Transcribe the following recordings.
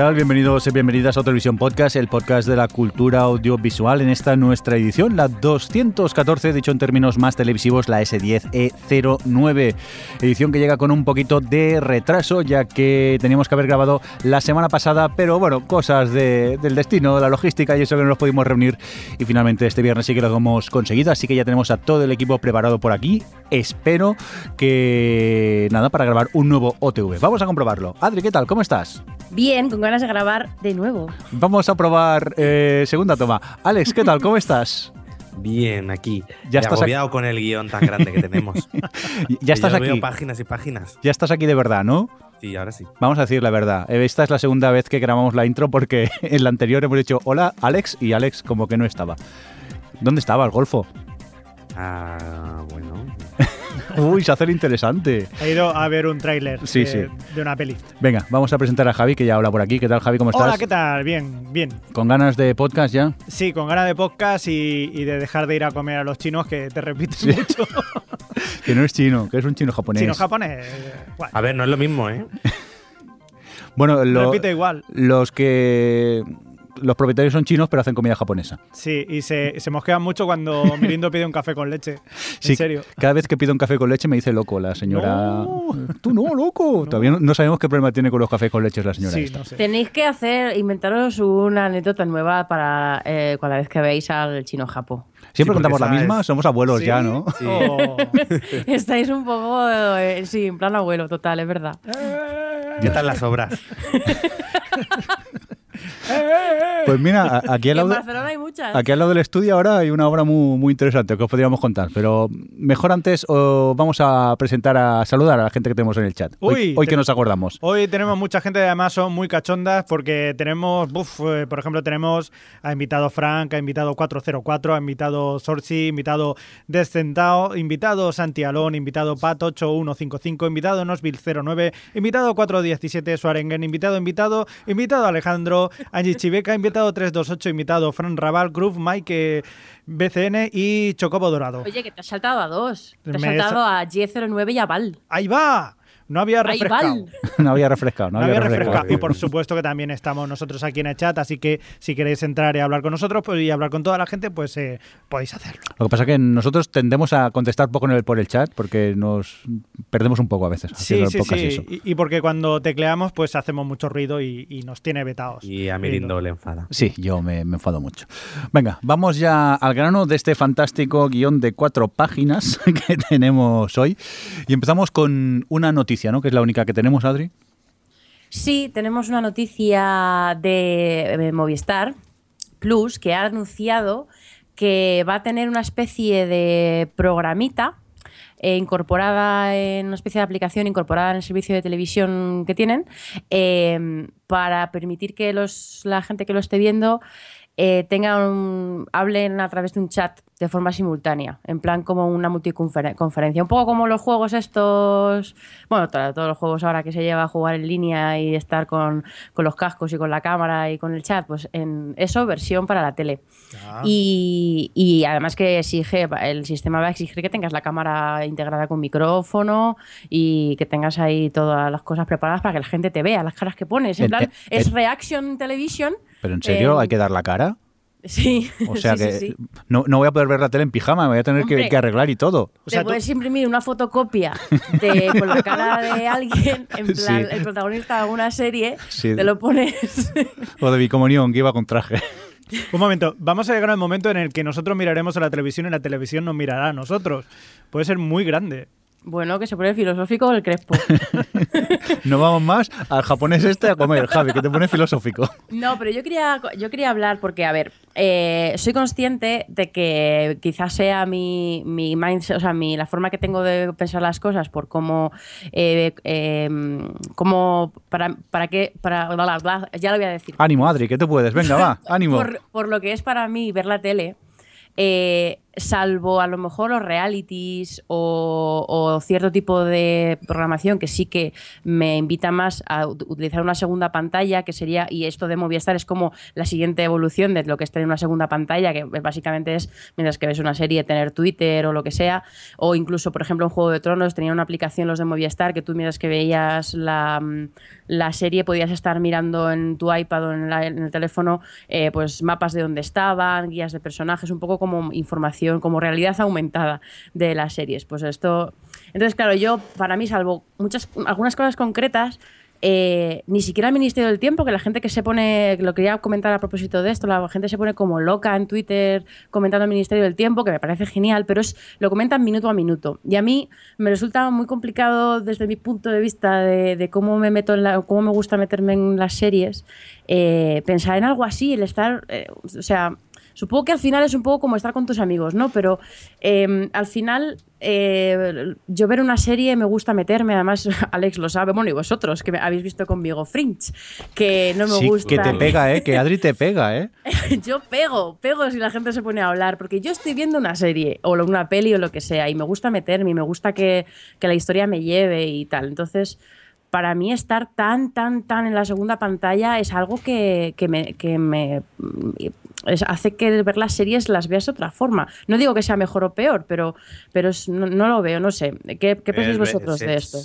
Tal? Bienvenidos y bienvenidas a Televisión Podcast, el podcast de la cultura audiovisual. En esta nuestra edición, la 214, dicho en términos más televisivos, la S10E09. Edición que llega con un poquito de retraso, ya que teníamos que haber grabado la semana pasada, pero bueno, cosas de- del destino, de la logística y eso que no nos pudimos reunir. Y finalmente este viernes sí que lo hemos conseguido, así que ya tenemos a todo el equipo preparado por aquí. Espero que nada, para grabar un nuevo OTV. Vamos a comprobarlo. Adri, ¿qué tal? ¿Cómo estás? Bien, con ganas de grabar de nuevo. Vamos a probar eh, segunda toma. Alex, ¿qué tal? ¿Cómo estás? Bien, aquí. Ya Ya estás agobiado con el guion tan grande que tenemos. Ya estás yo aquí. Veo páginas y páginas. Ya estás aquí de verdad, ¿no? Sí, ahora sí. Vamos a decir la verdad. Eh, Esta es la segunda vez que grabamos la intro porque en la anterior hemos dicho hola Alex y Alex como que no estaba. ¿Dónde estaba el golfo? Ah, bueno. Uy, se hace interesante. Ha ido a ver un tráiler Sí, de, sí. de una peli. Venga, vamos a presentar a Javi que ya habla por aquí. ¿Qué tal Javi? ¿Cómo estás? Hola, ¿qué tal? Bien, bien. ¿Con ganas de podcast ya? Sí, con ganas de podcast y, y de dejar de ir a comer a los chinos, que te repites mucho. Que no es chino, que es un chino japonés. Chino-japonés. eh, guay. A ver, no es lo mismo, ¿eh? Bueno, lo- Repite igual. los que... Los propietarios son chinos pero hacen comida japonesa. Sí, y se, se mosquean mucho cuando Mirindo pide un café con leche. Sí, En serio. Cada vez que pido un café con leche me dice loco la señora. No. Tú no, loco. Todavía no, no sabemos qué problema tiene con los cafés con leche la señora Sí, esta. no sé. Tenéis que hacer, inventaros una anécdota nueva para eh, cada vez que veáis al chino Japo. Siempre Sí, contamos la misma, es- somos abuelos Sí. ya, ¿no? Sí. Oh. Estáis un poco, eh, sí, en plan abuelo, total, es verdad. ¿Qué tal las obras? Pues mira, a- aquí al, en lado, de- Barcelona hay muchas. aquí al lado del estudio ahora hay una obra muy, muy interesante que os podríamos contar, pero mejor antes os vamos a presentar, a saludar a la gente que tenemos en el chat. Hoy, Uy, hoy te- que nos acordamos. Hoy tenemos mucha gente, además son muy cachondas porque tenemos, buf, eh, por ejemplo, tenemos a invitado Frank, a invitado 404, a invitado Sorsi, invitado Descentao, invitado Santi Alón, invitado Pat 8155, invitado Nosville 09, invitado 417 Suarengen, invitado, invitado, invitado Alejandro, Angie Chiveca, invitado 328, invitado Fran Raval, Groove, Mike eh, BCN y Chocobo Dorado. Oye, que te has saltado a dos. Te has Me he saltado a G09 y a Val. ¡Ahí va! No había refrescado. No había refrescado, no, No había había refrescado. refrescado. Y por supuesto que también estamos nosotros aquí en el chat, así que si queréis entrar y hablar con nosotros pues, y hablar con toda la gente, pues eh, podéis hacerlo. Lo que pasa es que nosotros tendemos a contestar poco en el, por el chat porque nos perdemos un poco a veces Sí, sí, sí. eso. Y, y porque cuando tecleamos, pues hacemos mucho ruido y, y nos tiene vetados. Y a Mirindo le enfada. Sí, yo me, me enfado mucho. Venga, vamos ya al grano de este fantástico guion de cuatro páginas que tenemos hoy. Y empezamos con una noticia, Que es la única que tenemos, Adri. Sí, tenemos una noticia de eh, Movistar Plus que ha anunciado que va a tener una especie de programita eh, incorporada en una especie de aplicación incorporada en el servicio de televisión que tienen eh, para permitir que los, la gente que lo esté viendo eh, tengan un- hablen a través de un chat de forma simultánea, en plan como una multiconferencia, un poco como los juegos estos, bueno, to- todos los juegos ahora que se lleva a jugar en línea y estar con, con los cascos y con la cámara y con el chat, pues en eso versión para la tele. Y, y además que exige, el sistema va a exigir que tengas la cámara integrada con micrófono y que tengas ahí todas las cosas preparadas para que la gente te vea, las caras que pones. En plan, es reaction television. Pero en serio, Eh, hay que dar la cara. Sí. O sea sí, que sí, sí. No, no voy a poder ver la tele en pijama, me voy a tener que, Hombre. que arreglar y todo. O sea, te tú- puedes imprimir una fotocopia de, con la cara de alguien, en plan, Sí. el protagonista de alguna serie, Sí. te lo pones. O de mi comunión, que iba con traje. Un momento, vamos a llegar al momento en el que nosotros miraremos a la televisión y la televisión nos mirará a nosotros. Puede ser muy grande. Bueno, que se pone filosófico el crespo. no vamos más al japonés este a comer, Javi, que te pone filosófico. No, pero yo quería, yo quería hablar porque, a ver, eh, soy consciente de que quizás sea mi, mi mindset, o sea, mi, la forma que tengo de pensar las cosas por cómo, eh, eh, cómo para, para qué, para, bla, bla, ya lo voy a decir. Ánimo, Adri, que te puedes, venga, va, ánimo. por, por lo que es para mí ver la tele, eh, salvo a lo mejor los realities o, o, cierto tipo de programación que sí que me invita más a utilizar una segunda pantalla, que sería, y esto de Movistar es como la siguiente evolución de lo que es tener una segunda pantalla, que básicamente es, mientras que ves una serie, tener Twitter o lo que sea, o incluso, por ejemplo, en Juego de Tronos tenía una aplicación los de Movistar que tú mientras que veías la, la serie podías estar mirando en tu iPad o en, la, en el teléfono eh, pues mapas de dónde estaban, guías de personajes, un poco como información como realidad aumentada de las series. Pues esto. Entonces, claro, yo, para mí, salvo muchas, algunas cosas concretas, eh, ni siquiera el Ministerio del Tiempo, que la gente que se pone, lo quería comentar a propósito de esto, la gente se pone como loca en Twitter comentando el Ministerio del Tiempo, que me parece genial, pero es lo comentan minuto a minuto. Y a mí me resulta muy complicado desde mi punto de vista de, cómo me meto en la, cómo me gusta meterme en las series, eh, pensar en algo así, el estar, eh, o sea, Supongo que al final es un poco como estar con tus amigos, ¿no? Pero eh, al final eh, yo ver una serie me gusta meterme, además Alex lo sabe, bueno, y vosotros que habéis visto conmigo Fringe, que no me sí, gusta. que te pega, ¿eh? Que Adri te pega, ¿eh? yo pego, pego si la gente se pone a hablar, porque yo estoy viendo una serie o una peli o lo que sea y me gusta meterme y me gusta que, que la historia me lleve y tal. Entonces para mí estar tan, tan, tan en la segunda pantalla es algo que, que me, que me es, hace que ver las series las veas de otra forma. No digo que sea mejor o peor, pero, pero es, no, no, lo veo, no sé. ¿Qué, qué pensáis vosotros es, de esto?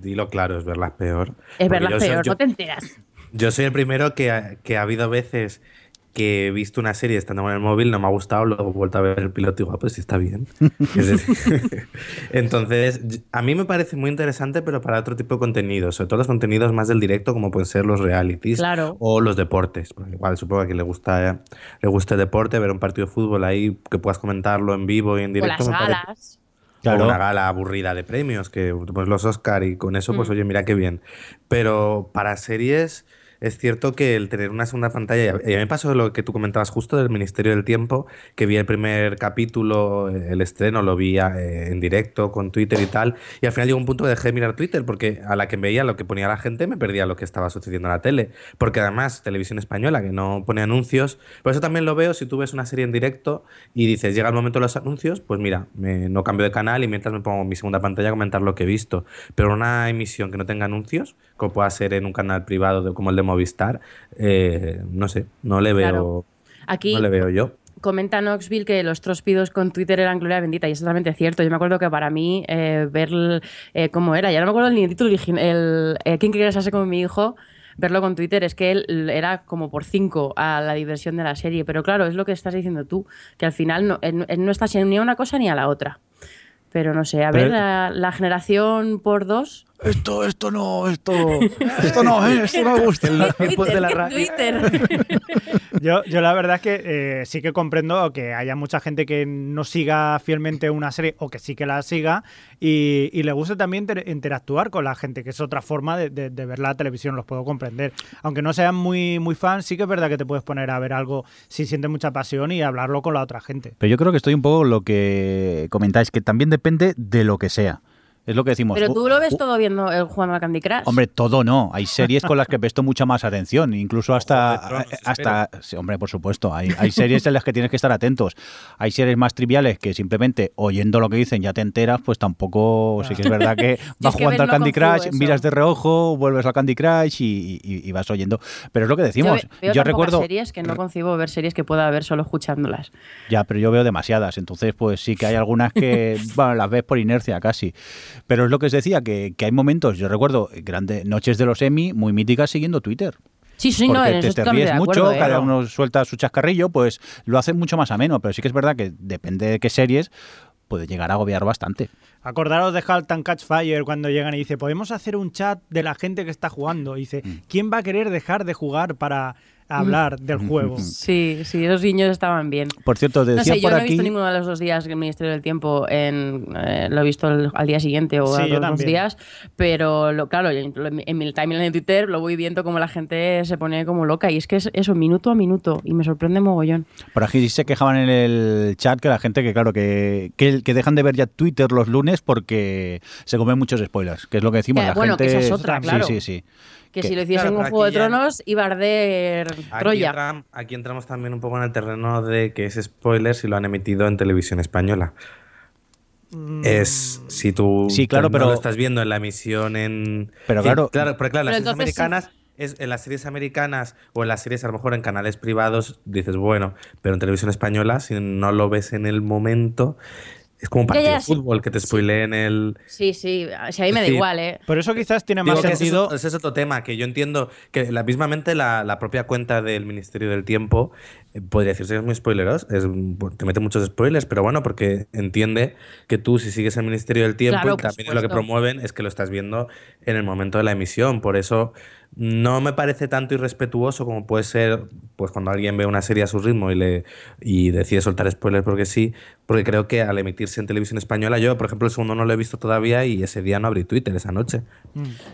Dilo claro, es verlas peor. Es verlas peor, soy, yo, no te enteras. Yo soy el primero que ha, que ha habido veces que he visto una serie estando en el móvil, no me ha gustado, luego he vuelto a ver el piloto y digo, ah, pues sí está bien. Entonces, a mí me parece muy interesante, pero para otro tipo de contenidos, sobre todo los contenidos más del directo, como pueden ser los realities claro. o los deportes. Porque igual supongo que a quien le gusta, le gusta el deporte, ver un partido de fútbol ahí, que puedas comentarlo en vivo y en directo. O las galas. Claro. O una gala aburrida de premios, que pues los Oscar y con eso, pues Mm. oye, mira qué bien. Pero para series es cierto que el tener una segunda pantalla, y a mí me pasó lo que tú comentabas justo del Ministerio del Tiempo, que vi el primer capítulo, el estreno, lo vi eh, en directo con Twitter y tal, y al final llegó un punto que dejé de mirar Twitter, porque a la que veía lo que ponía la gente me perdía lo que estaba sucediendo en la tele, porque además televisión española que no pone anuncios, por eso también lo veo si tú ves una serie en directo y dices, llega el momento de los anuncios, pues mira, me, no cambio de canal y mientras me pongo mi segunda pantalla a comentar lo que he visto, pero una emisión que no tenga anuncios, como pueda ser en un canal privado de, como el de Movistar, eh, no sé, no le veo, Claro. Aquí, no le veo yo. comenta Knoxville que los trospidos con Twitter eran gloria bendita y es totalmente cierto. Yo me acuerdo que para mí eh, ver eh, cómo era, ya no me acuerdo ni el título original, el ¿Quién quiere casarse con mi hijo? Verlo con Twitter es que él era como por cinco a la diversión de la serie, pero claro, es lo que estás diciendo tú, que al final no, él, él no está ni a una cosa ni a la otra. Pero no sé, a Pero- ver, la, la generación por dos. Esto, esto no, esto, esto no, eh, esto no me gusta. En los tiempos de la ¿qué radio. Twitter? Yo, yo la verdad es que eh, sí que comprendo que haya mucha gente que no siga fielmente una serie o que sí que la siga y, y le guste también inter- interactuar con la gente, que es otra forma de, de- de ver la televisión, los puedo comprender. Aunque no sean muy, muy fans, sí que es verdad que te puedes poner a ver algo si sientes mucha pasión y hablarlo con la otra gente. Pero yo creo que estoy un poco lo que comentáis, que también depende de lo que sea. Es lo que decimos. Pero uh, tú lo ves uh, todo viendo el jugando al Candy Crush. Hombre, todo no. Hay series con las que presto mucha más atención, incluso hasta, Tronos, hasta, sí, hombre, por supuesto. Hay, hay series en las que tienes que estar atentos. Hay series más triviales que simplemente oyendo lo que dicen ya te enteras, pues tampoco. Sí que es verdad que Yo vas jugando al Candy Crush, eso. miras de reojo, vuelves al Candy Crush y, y- y vas oyendo. Pero es lo que yo decimos. ve- veo Yo recuerdo. series que no concibo ver series que pueda ver solo escuchándolas. Ya, pero yo veo demasiadas, entonces pues sí que hay algunas que, bueno, las ves por inercia casi. Pero es lo que os decía, que, que hay momentos, yo recuerdo grandes noches de los Emmy muy míticas siguiendo Twitter. Sí, sí, no, porque te, ríes mucho, acuerdo. ¿eh? cada uno suelta su chascarrillo, pues lo hace mucho más ameno, pero sí que es verdad que depende de qué series, puede llegar a agobiar bastante. Acordaros de Halt and Catch Fire cuando llegan y dice, podemos hacer un chat de la gente que está jugando. Y dice, ¿quién va a querer dejar de jugar para hablar del juego. Sí, sí, esos guiños estaban bien. Por cierto, No decía sé, yo por no he aquí. visto ninguno de los dos días el Ministerio del Tiempo, en, eh, lo he visto el- al día siguiente o Sí, a los dos días, pero lo, claro, en, en mi timeline de Twitter lo voy viendo como la gente se pone como loca y es que es eso, minuto a minuto y me sorprende mogollón. Por aquí se quejaban en el chat que la gente que, claro, que, que, que dejan de ver ya Twitter los lunes porque se comen muchos spoilers, que es lo que decimos. Que, la bueno, que gente... esa es otra, sí, claro. sí, sí. Que si lo hiciesen Claro, pero Juego de ya- Tronos iba a arder Aquí, Troya. aquí entramos también un poco en el terreno de que es spoiler si lo han emitido en televisión española. Es si tú Sí, claro, no pero- lo estás viendo en la emisión en. Pero Sí, claro- claro, pero claro, las Pero series entonces sí. americanas. Es, en las series americanas o en las series a lo mejor en canales privados dices bueno, pero en televisión española si no lo ves en el momento es como un partido ya, de sí. fútbol que te spoileen el Sí, sí, si a mí me da Sí. igual, ¿eh? Por eso quizás tiene Digo más que ese es sentido. otro- Ese es, otro tema que yo entiendo que la mismamente la, la propia cuenta del Ministerio del Tiempo eh, podría decirse que es muy spoileros, es, te mete muchos spoilers, pero bueno, porque entiende que tú si sigues el Ministerio del Tiempo Claro, y también lo que promueven es que lo estás viendo en el momento de la emisión, por eso no me parece tanto irrespetuoso como puede ser pues cuando alguien ve una serie a su ritmo y le y decide soltar spoilers porque sí, porque creo que al emitirse en televisión española yo, por ejemplo, el segundo no lo he visto todavía y ese día no abrí Twitter esa noche.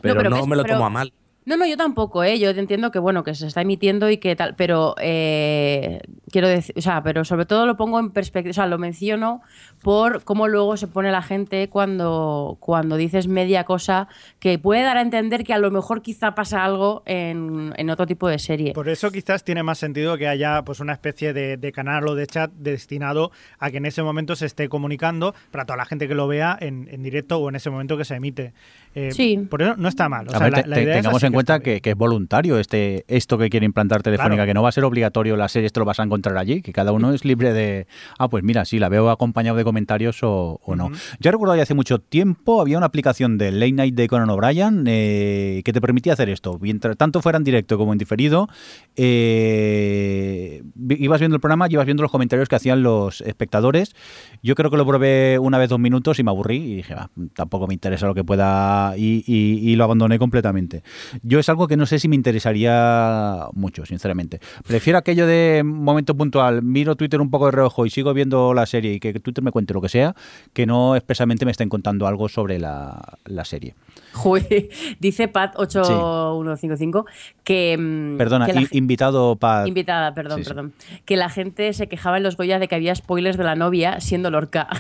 Pero no, pero ves, me lo pero- tomo a mal. No, no, yo tampoco, ¿eh? Yo entiendo que, bueno, que se está emitiendo y que tal, pero eh, quiero decir, o sea, pero sobre todo lo pongo en perspectiva, o sea, lo menciono por cómo luego se pone la gente cuando, cuando dices media cosa que puede dar a entender que a lo mejor quizá pasa algo en, en otro tipo de serie. Por eso quizás tiene más sentido que haya pues una especie de, de canal o de chat destinado a que en ese momento se esté comunicando para toda la gente que lo vea en, en directo o en ese momento que se emite. Eh, Sí. Por eso no está mal. O A sea, ver, la- te- la te- idea esa tengamos en cuenta que, que es voluntario este esto que quiere implantar Telefónica, Claro. que no va a ser obligatorio la serie, esto lo vas a encontrar allí, que cada uno es libre de, ah, pues mira, sí, la veo acompañado de comentarios o, o no. Yo recuerdo que hace mucho tiempo había una aplicación de Late Night de Conan O'Brien eh, que te permitía hacer esto, mientras tanto fuera en directo como en diferido, eh, ibas viendo el programa y ibas viendo los comentarios que hacían los espectadores. Yo creo que lo probé una vez dos minutos y me aburrí y dije, "Ah, tampoco me interesa lo que pueda y, lo abandoné completamente. Yo es algo que no sé si me interesaría mucho, sinceramente. Prefiero aquello de momento puntual, miro Twitter un poco de reojo y sigo viendo la serie y que Twitter me cuente lo que sea, que no expresamente me estén contando algo sobre la serie. Dice Pat8155 que. mm, Perdona, que la invitado para... Invitada, perdón, Sí, sí. perdón. Que la gente se quejaba en los Goya de que había spoilers de la novia siendo Lorca.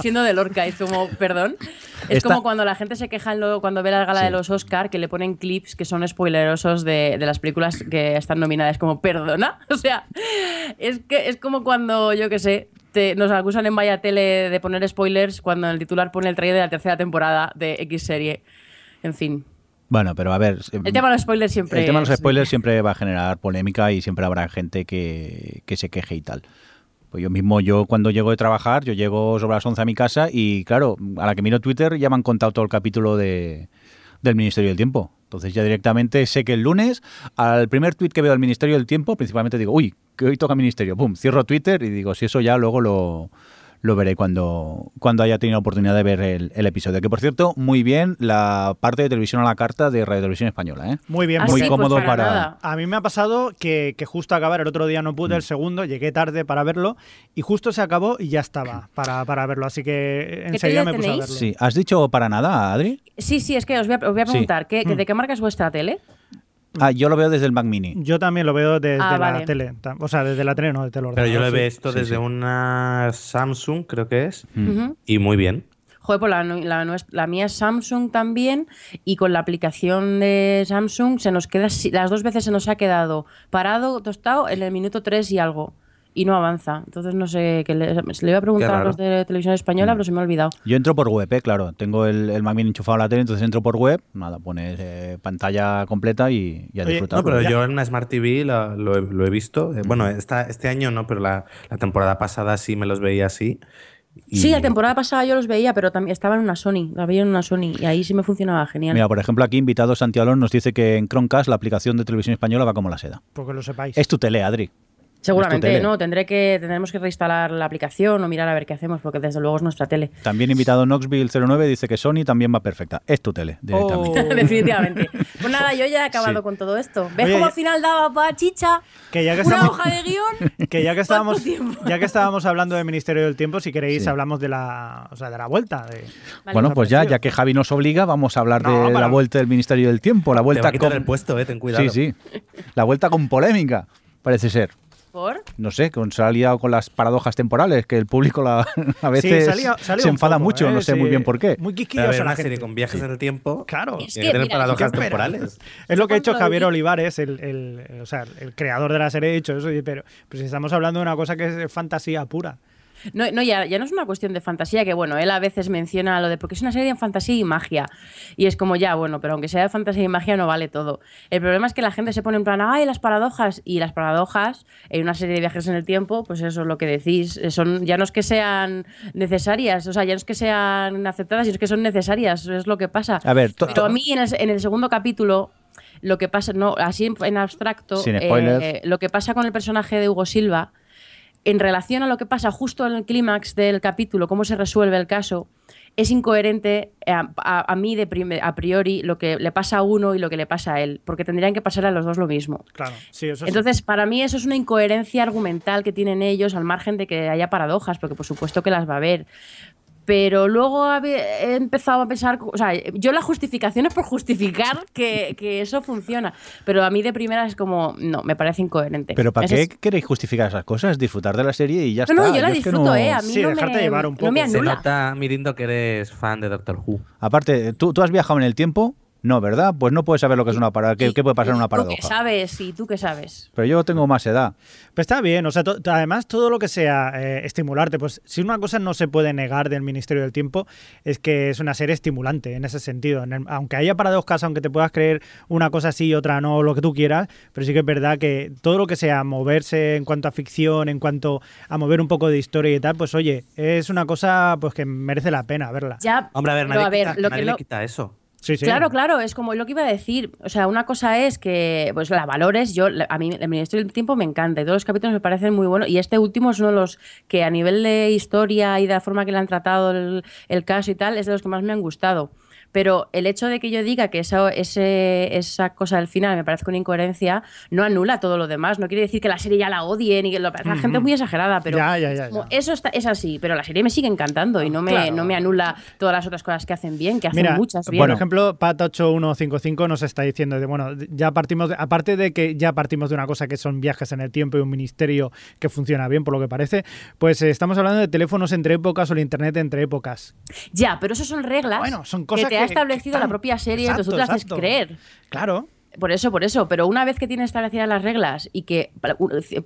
Siendo, de Lorca. Es como, perdón. Es Esta- como cuando la gente se queja en lo- cuando ve la gala de los Oscar que le ponen clips que son spoilerosos de, de las películas que están nominadas. Como, perdona. O sea, es que es como cuando, yo qué sé. Te- nos acusan en Vaya Tele de poner spoilers cuando el titular pone el trailer de la tercera temporada de X serie. En fin. Bueno, pero a ver... El tema de los spoilers siempre. El tema de los spoilers siempre va a generar polémica y siempre habrá gente que, que se queje y tal. Pues yo mismo, yo cuando llego de trabajar, yo llego sobre las 11 a mi casa y claro, a la que miro Twitter ya me han contado todo el capítulo de, del Ministerio del Tiempo. Entonces ya directamente sé que el lunes, al primer tweet que veo del Ministerio del Tiempo, principalmente digo, uy, que hoy toca Ministerio. Pum, cierro Twitter y digo, si eso ya luego lo, lo veré cuando, cuando haya tenido oportunidad de ver el, el episodio. Que por cierto, muy bien la parte de televisión a la carta de Radio Televisión Española. ¿eh? Muy bien, Ah, muy sí, porque pues cómodo para. A mí me ha pasado que, que justo acabar, el otro día no pude, el Mm. segundo, segundo, llegué tarde para verlo y justo se acabó y ya estaba para, para verlo. Así que enseguida me puse a verlo. Sí, ¿has dicho para nada, Adri? Sí, sí, es que os voy a, os voy a Sí. preguntar, ¿qué, Hmm. ¿de qué marca es vuestra tele? Ah, yo lo veo desde el Mac Mini. Yo también lo veo desde Ah, la vale. tele. O sea, desde la tele, no desde el Pero ordenador. yo lo visto sí, desde sí. una Samsung, creo que es, Mm. Y muy bien. Joder, pues la, mía es Samsung también y con la aplicación de Samsung se nos queda, las dos veces se nos ha quedado parado, tostado en el minuto 3 y algo y no avanza. Entonces no sé, que le, se le iba a preguntar a los de televisión española, Mm. pero se me ha olvidado. Yo entro por web, ¿eh? claro. Tengo el, el Mac Mini enchufado a la tele, entonces entro por web. Nada, pones eh, pantalla completa y, y a Oye, disfrutar. No, pero Ya. yo en una Smart TV la- lo, he, lo he visto. Eh, Bueno, esta, este año no, pero la, la temporada pasada sí me los veía así. Y- Sí, la temporada pasada yo los veía, pero también estaba en una Sony, la veía en una Sony y ahí sí me funcionaba genial. Mira, por ejemplo, aquí invitado Santiago nos dice que en Chromecast la aplicación de televisión española va como la seda. Porque lo sepáis. Es tu tele, Adri. Seguramente, no, tendré que, tendremos que reinstalar la aplicación o mirar a ver qué hacemos, porque desde luego es nuestra tele. También invitado Knoxville 09 dice que Sony también va perfecta. Es tu tele, directamente. Oh. Definitivamente. Pues nada, yo ya he acabado Sí. con todo esto. ¿Ves Oye, cómo al final daba para chicha? Que ya que Una estamos, hoja de guion. que ya que estábamos, ya que estábamos hablando del Ministerio del Tiempo, si queréis Sí. hablamos de la, o sea, de la vuelta. de- Vale. bueno, pues ya, ya que Javi nos obliga, vamos a hablar No, de la para- vuelta del Ministerio del Tiempo. La Te va vuelta a con. el puesto, eh, ten cuidado. Sí, sí. La vuelta con polémica, parece ser. ¿Por? No sé, con, se ha liado con las paradojas temporales, que el público la- a veces Sí, se enfada poco, mucho, ¿eh? no sé Sí, muy bien por qué. Muy quisquillosa la serie con viajes en el tiempo. Claro. Es Tiene que, que tener mira, paradojas temporales. Es lo que ha hecho Javier vi- Olivares, el, el- el- o sea, el creador de la serie, ha dicho eso, pero, pero si estamos hablando de una cosa que es fantasía pura. No, no ya, ya no es una cuestión de fantasía, que bueno, él a veces menciona lo de porque es una serie de fantasía y magia. Y es como ya, bueno, pero aunque sea de fantasía y magia no vale todo. El problema es que la gente se pone en plan, ay, las paradojas. Y las paradojas en una serie de viajes en el tiempo, pues eso es lo que decís, eh, son, ya no es que sean necesarias, o sea, ya no es que sean aceptadas, sino es que son necesarias, es lo que pasa. A ver, Pero a mí en el, en el segundo capítulo, lo que pasa, no, así en, abstracto, Sin eh, lo que pasa con el personaje de Hugo Silva, en relación a lo que pasa justo en el clímax del capítulo, cómo se resuelve el caso, es incoherente eh, a, a- a mí de prime- a priori lo que le pasa a uno y lo que le pasa a él, porque tendrían que pasar a los dos lo mismo. Claro, sí, eso sí. Entonces, para mí eso es una incoherencia argumental que tienen ellos, al margen de que haya paradojas, porque por supuesto que las va a haber. Pero luego he empezado a pensar, o sea, yo la justificación es por justificar que, que eso funciona, pero a mí de primera es como, no, me parece incoherente. ¿Pero para qué es- queréis justificar esas cosas? Disfrutar de la serie y ya No, está. no, yo la es que disfruto, no- ¿eh? A mí Sí, no, dejarte me, llevar un no me poco. Se anula. nota, Mirindo, que eres fan de Doctor Who. Aparte, ¿tú, ¿tú has viajado en el tiempo? No, ¿verdad? Pues no puedes saber lo que es una paradoja. ¿Qué, qué puede pasar en y una ¿Tú qué paradoja? sabes? ¿Y tú qué sabes? Pero yo tengo más edad. Pues está bien, o sea, to- además todo lo que sea eh, estimularte, pues si una cosa no se puede negar del Ministerio del Tiempo es que es una serie estimulante en ese sentido. En el- aunque haya paradojas, aunque te puedas creer una cosa sí y otra no, lo que tú quieras, pero sí que es verdad que todo lo que sea moverse en cuanto a ficción, en cuanto a mover un poco de historia y tal, pues oye, es una cosa pues que merece la pena verla. Ya, Hombre, a ver, pero nadie, a ver, quita, lo nadie que le no- quita eso. Claro, claro, es como lo que iba a decir. O sea, una cosa es que, pues la valores, yo, a mí el Ministerio del Tiempo me encanta y todos los capítulos me parecen muy buenos y este último es uno de los que a nivel de historia y de la forma que le han tratado el, el caso y tal, es de los que más me han gustado. Pero el hecho de que yo diga que esa, ese, esa cosa del final me parece una incoherencia no anula todo lo demás. No quiere decir que la serie ya la odien y que lo, la gente es muy exagerada, pero Ya, ya, ya, como eso está, es así. Pero la serie me sigue encantando y no me, Claro. no me anula todas las otras cosas que hacen bien, que hacen Mira, muchas bien. por ejemplo, Pat8155 nos está diciendo de, bueno, ya partimos, de- aparte de que ya partimos de una cosa que son viajes en el tiempo y un ministerio que funciona bien, por lo que parece, pues eh, estamos hablando de teléfonos entre épocas o el internet entre épocas. Ya, pero eso son reglas Bueno, son cosas que te que- ha establecido la propia serie, Exacto, entonces tú te haces creer. Claro. Por eso, por eso. Pero una vez que tienes establecidas las reglas y que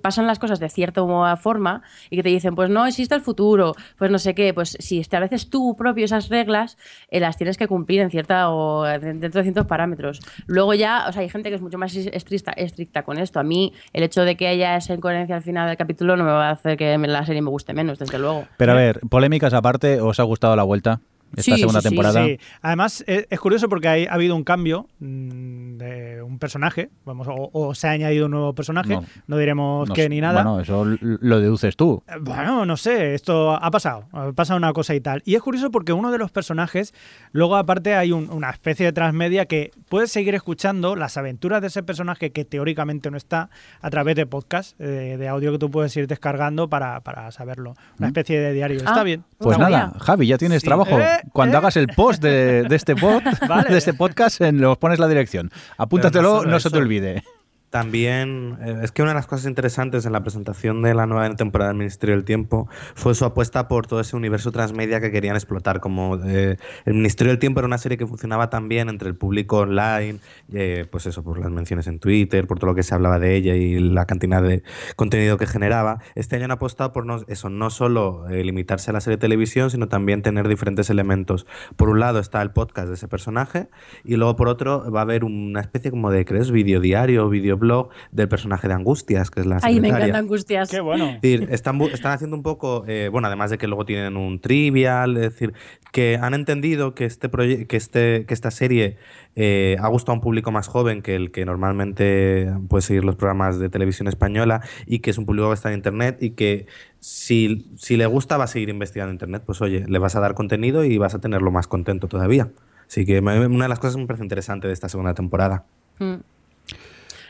pasan las cosas de cierta forma y que te dicen, pues no existe el futuro, pues no sé qué, pues si estableces tú propio esas reglas, eh, las tienes que cumplir en cierta o dentro de ciertos parámetros. Luego ya, o sea, hay gente que es mucho más estricta, estricta con esto. A mí, el hecho de que haya esa incoherencia al final del capítulo no me va a hacer que la serie me guste menos, desde luego. Pero a ver, polémicas aparte, ¿os ha gustado la vuelta? Esta Sí, segunda sí, temporada. Sí, además eh, es curioso porque hay- ha habido un cambio mm, de un personaje, vamos, o, o se ha añadido un nuevo personaje, No. no, diremos No qué ni nada. Bueno, eso lo deduces tú. Eh, Bueno, no sé, esto ha pasado, ha pasado una cosa y tal. Y es curioso porque uno de los personajes, luego aparte hay un- una especie de transmedia que puedes seguir escuchando las aventuras de ese personaje que teóricamente no está a través de podcast, eh, de audio que tú puedes ir descargando para, para saberlo. Una especie de diario. Está Ah, bien. Pues nada. Javi, ya tienes Sí. trabajo. Eh, Cuando eh. hagas el post de, de este pod, Vale. de este podcast, en, los pones la dirección. Apúntatelo, no se te olvide. También, eh, es que una de las cosas interesantes en la presentación de la nueva temporada del Ministerio del Tiempo fue su apuesta por todo ese universo transmedia que querían explotar. Como eh, el Ministerio del Tiempo era una serie que funcionaba tan bien entre el público online, eh, pues eso, por las menciones en Twitter, por todo lo que se hablaba de ella y la cantidad de contenido que generaba. Este año han apostado por no, eso, no solo limitarse a la serie de televisión, sino también tener diferentes elementos. Por un lado está el podcast de ese personaje y luego por otro va a haber una especie como de, ¿crees? Videodiario o videoblog del personaje de Angustias, que es la Ay, me secretaria. encanta Angustias. Qué bueno. Es decir, están, están haciendo un poco, eh, bueno, además de que luego tienen un trivial, es decir, que han entendido que, este que, este, que esta serie eh, ha gustado a un público más joven que el que normalmente puede seguir los programas de televisión española y que es un público que está en Internet y que si, si le gusta va a seguir investigando en Internet, pues oye, le vas a dar contenido y vas a tenerlo más contento todavía. Así que una de las cosas que me parece interesante de esta segunda temporada. Mm.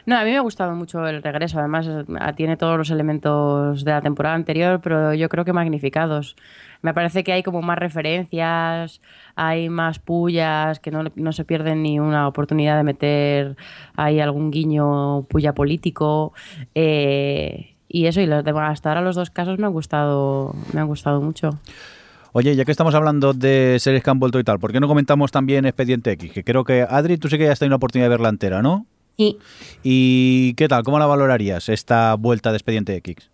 No, a mí me ha gustado mucho el regreso. Además, ah, tiene todos los elementos de la temporada anterior, pero yo creo que magnificados. Me parece que hay como más referencias, hay más pullas, que no, no se pierden ni una oportunidad de meter ahí algún guiño puya político. eh, y eso, y los demás, hasta ahora los dos casos me han gustado, me han gustado mucho. Oye, ya que estamos hablando de series que han vuelto y tal, ¿por qué no comentamos también Expediente X? Que creo que, Adri, tú sí que ya has tenido la oportunidad de verla entera, ¿no? Y ¿Y qué tal? ¿Cómo la valorarías esta vuelta de Expediente X?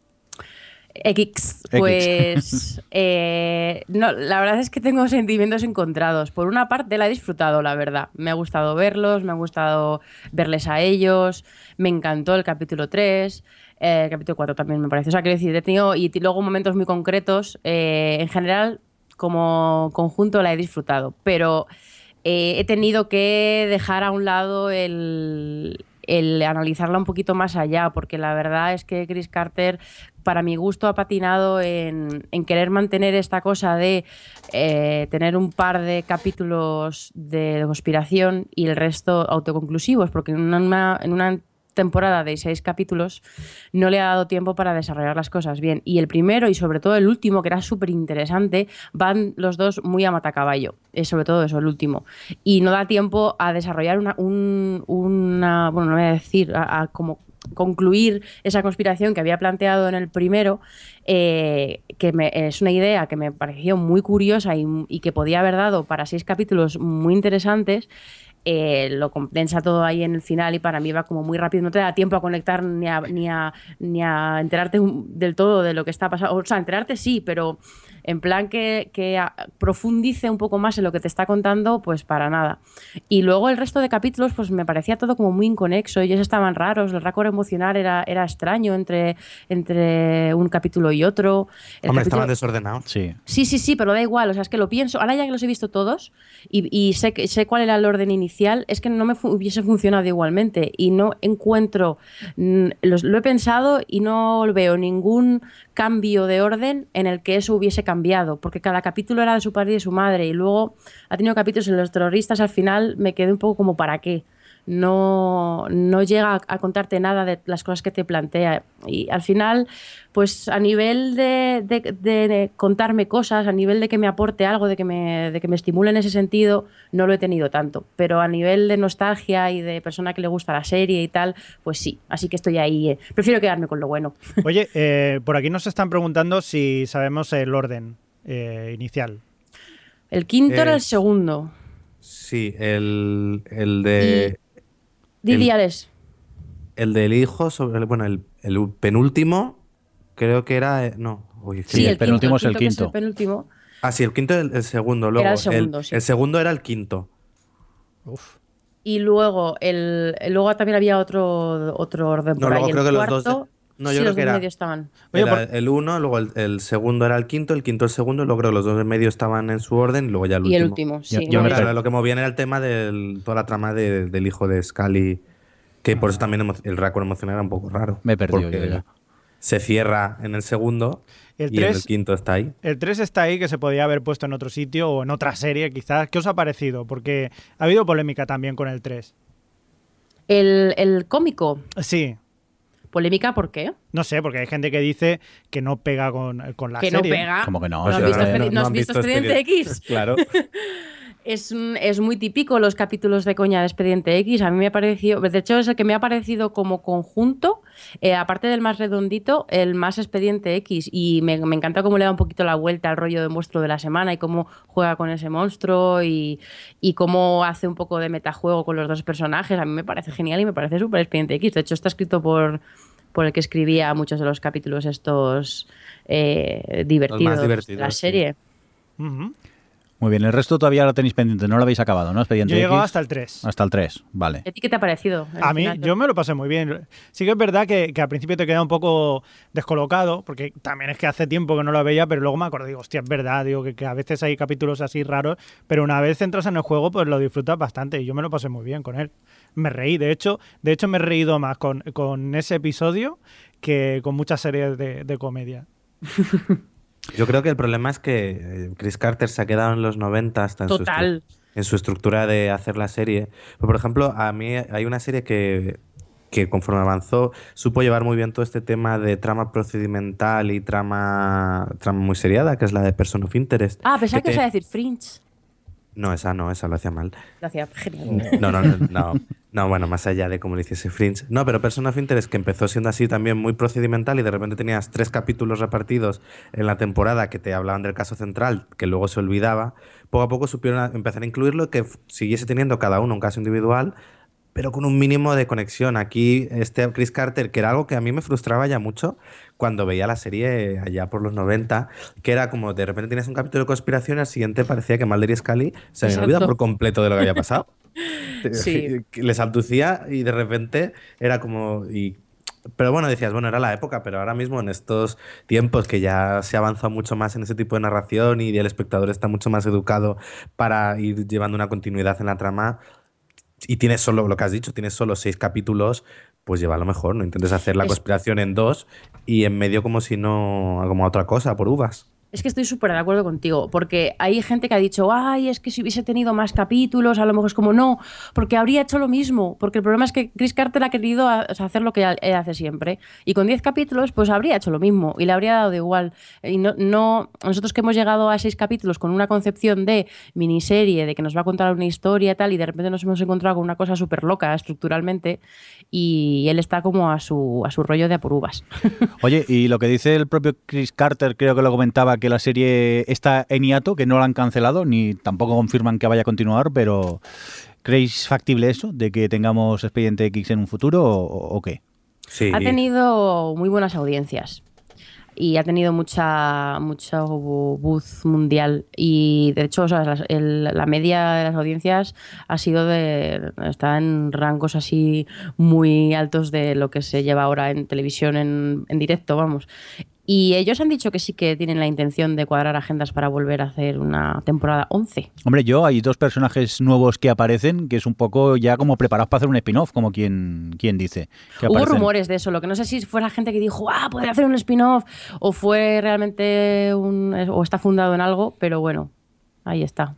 X, pues eh, no, la verdad es que tengo sentimientos encontrados. Por una parte la he disfrutado, la verdad. Me ha gustado verlos, me ha gustado verles a ellos, me encantó el capítulo 3, eh, el capítulo 4 también me parece. O sea, quiero decir, he tenido y luego momentos muy concretos. eh, en general, como conjunto la he disfrutado, pero eh, he tenido que dejar a un lado el, analizarla un poquito más allá, porque la verdad es que Chris Carter, para mi gusto, ha patinado en, en querer mantener esta cosa de eh, tener un par de capítulos de conspiración y el resto autoconclusivos, porque en una, en una temporada de seis capítulos no le ha dado tiempo para desarrollar las cosas bien. Y el primero y sobre todo el último, que era súper interesante, van los dos muy a matacaballo. Es sobre todo eso, el último. Y no da tiempo a desarrollar una, un- una bueno, no voy a decir, a, a como concluir esa conspiración que había planteado en el primero, eh, que me- es una idea que me pareció muy curiosa y, y que podía haber dado para seis capítulos muy interesantes, eh, lo compensa todo ahí en el final y para mí va como muy rápido, no te da tiempo a conectar ni a, ni a, ni a enterarte del todo de lo que está pasando, o sea, enterarte sí, pero en plan que, que a- profundice un poco más en lo que te está contando, pues para nada. Y luego el resto de capítulos, pues me parecía todo como muy inconexo, ellos estaban raros, el récord emocional era, era extraño entre, entre un capítulo y otro. El Hombre, capítulo- estaban desordenados. Sí. Sí, sí, sí, pero da igual. O sea, es que lo pienso. Ahora ya que los he visto todos y, y sé, que- sé cuál era el orden inicial, es que no me fu- hubiese funcionado igualmente. Y no encuentro. mm, los- lo he pensado y no veo ningún cambio de orden en el que eso hubiese cambiado. Porque cada capítulo era de su padre y de su madre. Y luego ha tenido capítulos en los terroristas. Al final me quedé un poco como para qué no, no llega a, a contarte nada de las cosas que te plantea. Y al final, pues a nivel de, de- de contarme cosas, a nivel de que me aporte algo, de que me, de que me estimule en ese sentido, no lo he tenido tanto. Pero a nivel de nostalgia y de persona que le gusta la serie y tal, pues sí. Así que estoy ahí. eh. Prefiero quedarme con lo bueno. Oye, eh, por aquí nos están preguntando si sabemos el orden eh, inicial. El quinto era el segundo. Sí, el, el de. Didi el- del hijo, sobre, bueno, el, el penúltimo, creo que era. eh, No, uy, Sí, el penúltimo es el quinto. penúltimo. Ah, sí, el quinto el, el segundo. Luego, Era el segundo, sí. el segundo era el quinto. Uf. Y luego, el, luego también había otro, otro orden No, por luego ahí. creo el que los dos no, sí, yo creo los que era- medio estaban. Oye, Era por- el uno, luego el, el segundo era el quinto, el quinto el segundo, y luego creo que los dos de medio estaban en su orden, y luego ya el Y el último. último, sí. Yo- yo no, Claro, lo que movía era el tema de toda la trama de- del hijo de Scully, que por eso también el récord emocional era un poco raro. Me perdido porque yo ya. Se cierra en el segundo El y en el tres- quinto está ahí. El 3 está ahí, que se podía haber puesto en otro sitio o en otra serie, quizás. ¿Qué os ha parecido? Porque ha habido polémica también con el 3. El, el cómico, Sí, polémica, ¿por qué? no sé, porque hay gente que dice que no pega con, con la que no serie. pega. Como que no, ¿No has visto, Expedi- no- no has han visto visto Expediente Expediente- X? Claro. Es, un- es muy típico los capítulos de coña de Expediente X. A mí me ha parecido, de hecho, es el que me ha parecido como conjunto, eh, aparte del más redondito, el más Expediente X. Y me, me encanta cómo le da un poquito la vuelta al rollo de monstruo de la semana y cómo juega con ese monstruo y, y cómo hace un poco de metajuego con los dos personajes. A mí me parece genial y me parece súper Expediente X. De hecho, está escrito por por el que escribía muchos de los capítulos estos eh, divertidos, de la sí. serie. Ujú. Muy bien, el resto todavía lo tenéis pendiente, no lo habéis acabado, ¿no? Expediente Yo he llegado X. hasta el 3. Hasta el 3, vale. ¿A ti qué te ha parecido? A mí, final? yo me lo pasé muy bien. Sí que es verdad que, que al principio te queda un poco descolocado, porque también es que hace tiempo que no lo veía, pero luego me acordé, digo, hostia, es verdad, digo que, que a veces hay capítulos así raros, pero una vez entras en el juego, pues lo disfrutas bastante y yo me lo pasé muy bien con él. Me reí, de hecho, de hecho me he reído más con, con ese episodio que con muchas series de, de comedia. Yo creo que el problema es que eh, Chris Carter se ha quedado en los 90 hasta en su, Total. en su estructura de hacer la serie. Pero, por ejemplo, a mí hay una serie que, que conforme avanzó supo llevar muy bien todo este tema de trama procedimental y trama, trama muy seriada, que es la de Person of Interest. Ah, pensaba que te- ibas a decir Fringe. No, esa no, esa lo hacía mal. Lo hacía genial. No, no, no, no, no, bueno, más allá de cómo le hiciese Fringe. No, pero Person of Interest, que empezó siendo así también muy procedimental y de repente tenías tres capítulos repartidos en la temporada que te hablaban del caso central, que luego se olvidaba, poco a poco supieron a- empezar a incluirlo, que f- siguiese teniendo cada uno un caso individual, pero con un mínimo de conexión. Aquí, este Chris Carter, que era algo que a mí me frustraba ya mucho cuando veía la serie allá por los 90, que era como de repente tienes un capítulo de conspiración y al siguiente parecía que Mulder y Scully se habían olvidado por completo de lo que había pasado. Sí. que Les abducía y de repente era como... Y, pero bueno, decías, bueno, era la época, pero ahora mismo en estos tiempos que ya se ha avanzado mucho más en ese tipo de narración y el espectador está mucho más educado para ir llevando una continuidad en la trama y tienes solo, lo que has dicho, tienes solo seis capítulos, pues llévalo mejor, no intentes hacer la conspiración en dos y en medio como si no, como otra cosa, por uvas. Es que estoy súper de acuerdo contigo, porque hay gente que ha dicho, ay, es que si hubiese tenido más capítulos, a lo mejor es como no, porque habría hecho lo mismo, porque el problema es que Chris Carter ha querido hacer lo que él hace siempre, y con 10 capítulos, pues habría hecho lo mismo, y le habría dado igual. Y no, no, nosotros que hemos llegado a 6 capítulos con una concepción de miniserie, de que nos va a contar una historia y tal, y de repente nos hemos encontrado con una cosa súper loca estructuralmente, y él está como a su, a su rollo de apurubas. Oye, y lo que dice el propio Chris Carter, creo que lo comentaba, que la serie está en hiato, que no la han cancelado, ni tampoco confirman que vaya a continuar, pero ¿creéis factible eso, de que tengamos Expediente X en un futuro o, o qué? Sí. Ha tenido muy buenas audiencias y ha tenido mucha mucho buzz mundial y de hecho o sea, las- el- la media de las audiencias ha sido de está en rangos así muy altos de lo que se lleva ahora en televisión en, en directo vamos y ellos han dicho que sí que tienen la intención de cuadrar agendas para volver a hacer una temporada 11 Hombre, yo hay dos personajes nuevos que aparecen, que es un poco ya como preparados para hacer un spin-off, como quien, quien dice. que Hubo aparecen. rumores de eso, lo que no sé si fue la gente que dijo, ah, podría hacer un spin-off, o fue realmente un. o está fundado en algo, pero bueno, ahí está.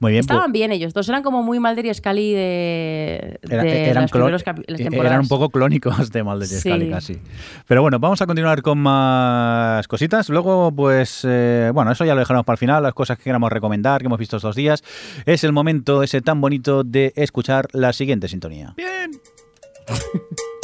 Muy bien, Estaban pues, bien ellos, dos eran como muy Mulder y Scully de, era- de eran, clon- primeros capi- las temporadas. eran un poco clónicos de Mulder y Sí. Scully casi. Pero bueno, vamos a continuar con más cositas. Luego, pues, eh, bueno, eso ya lo dejaremos para el final, las cosas que queramos recomendar, que hemos visto estos días. Es el momento ese tan bonito de escuchar la siguiente sintonía. Bien.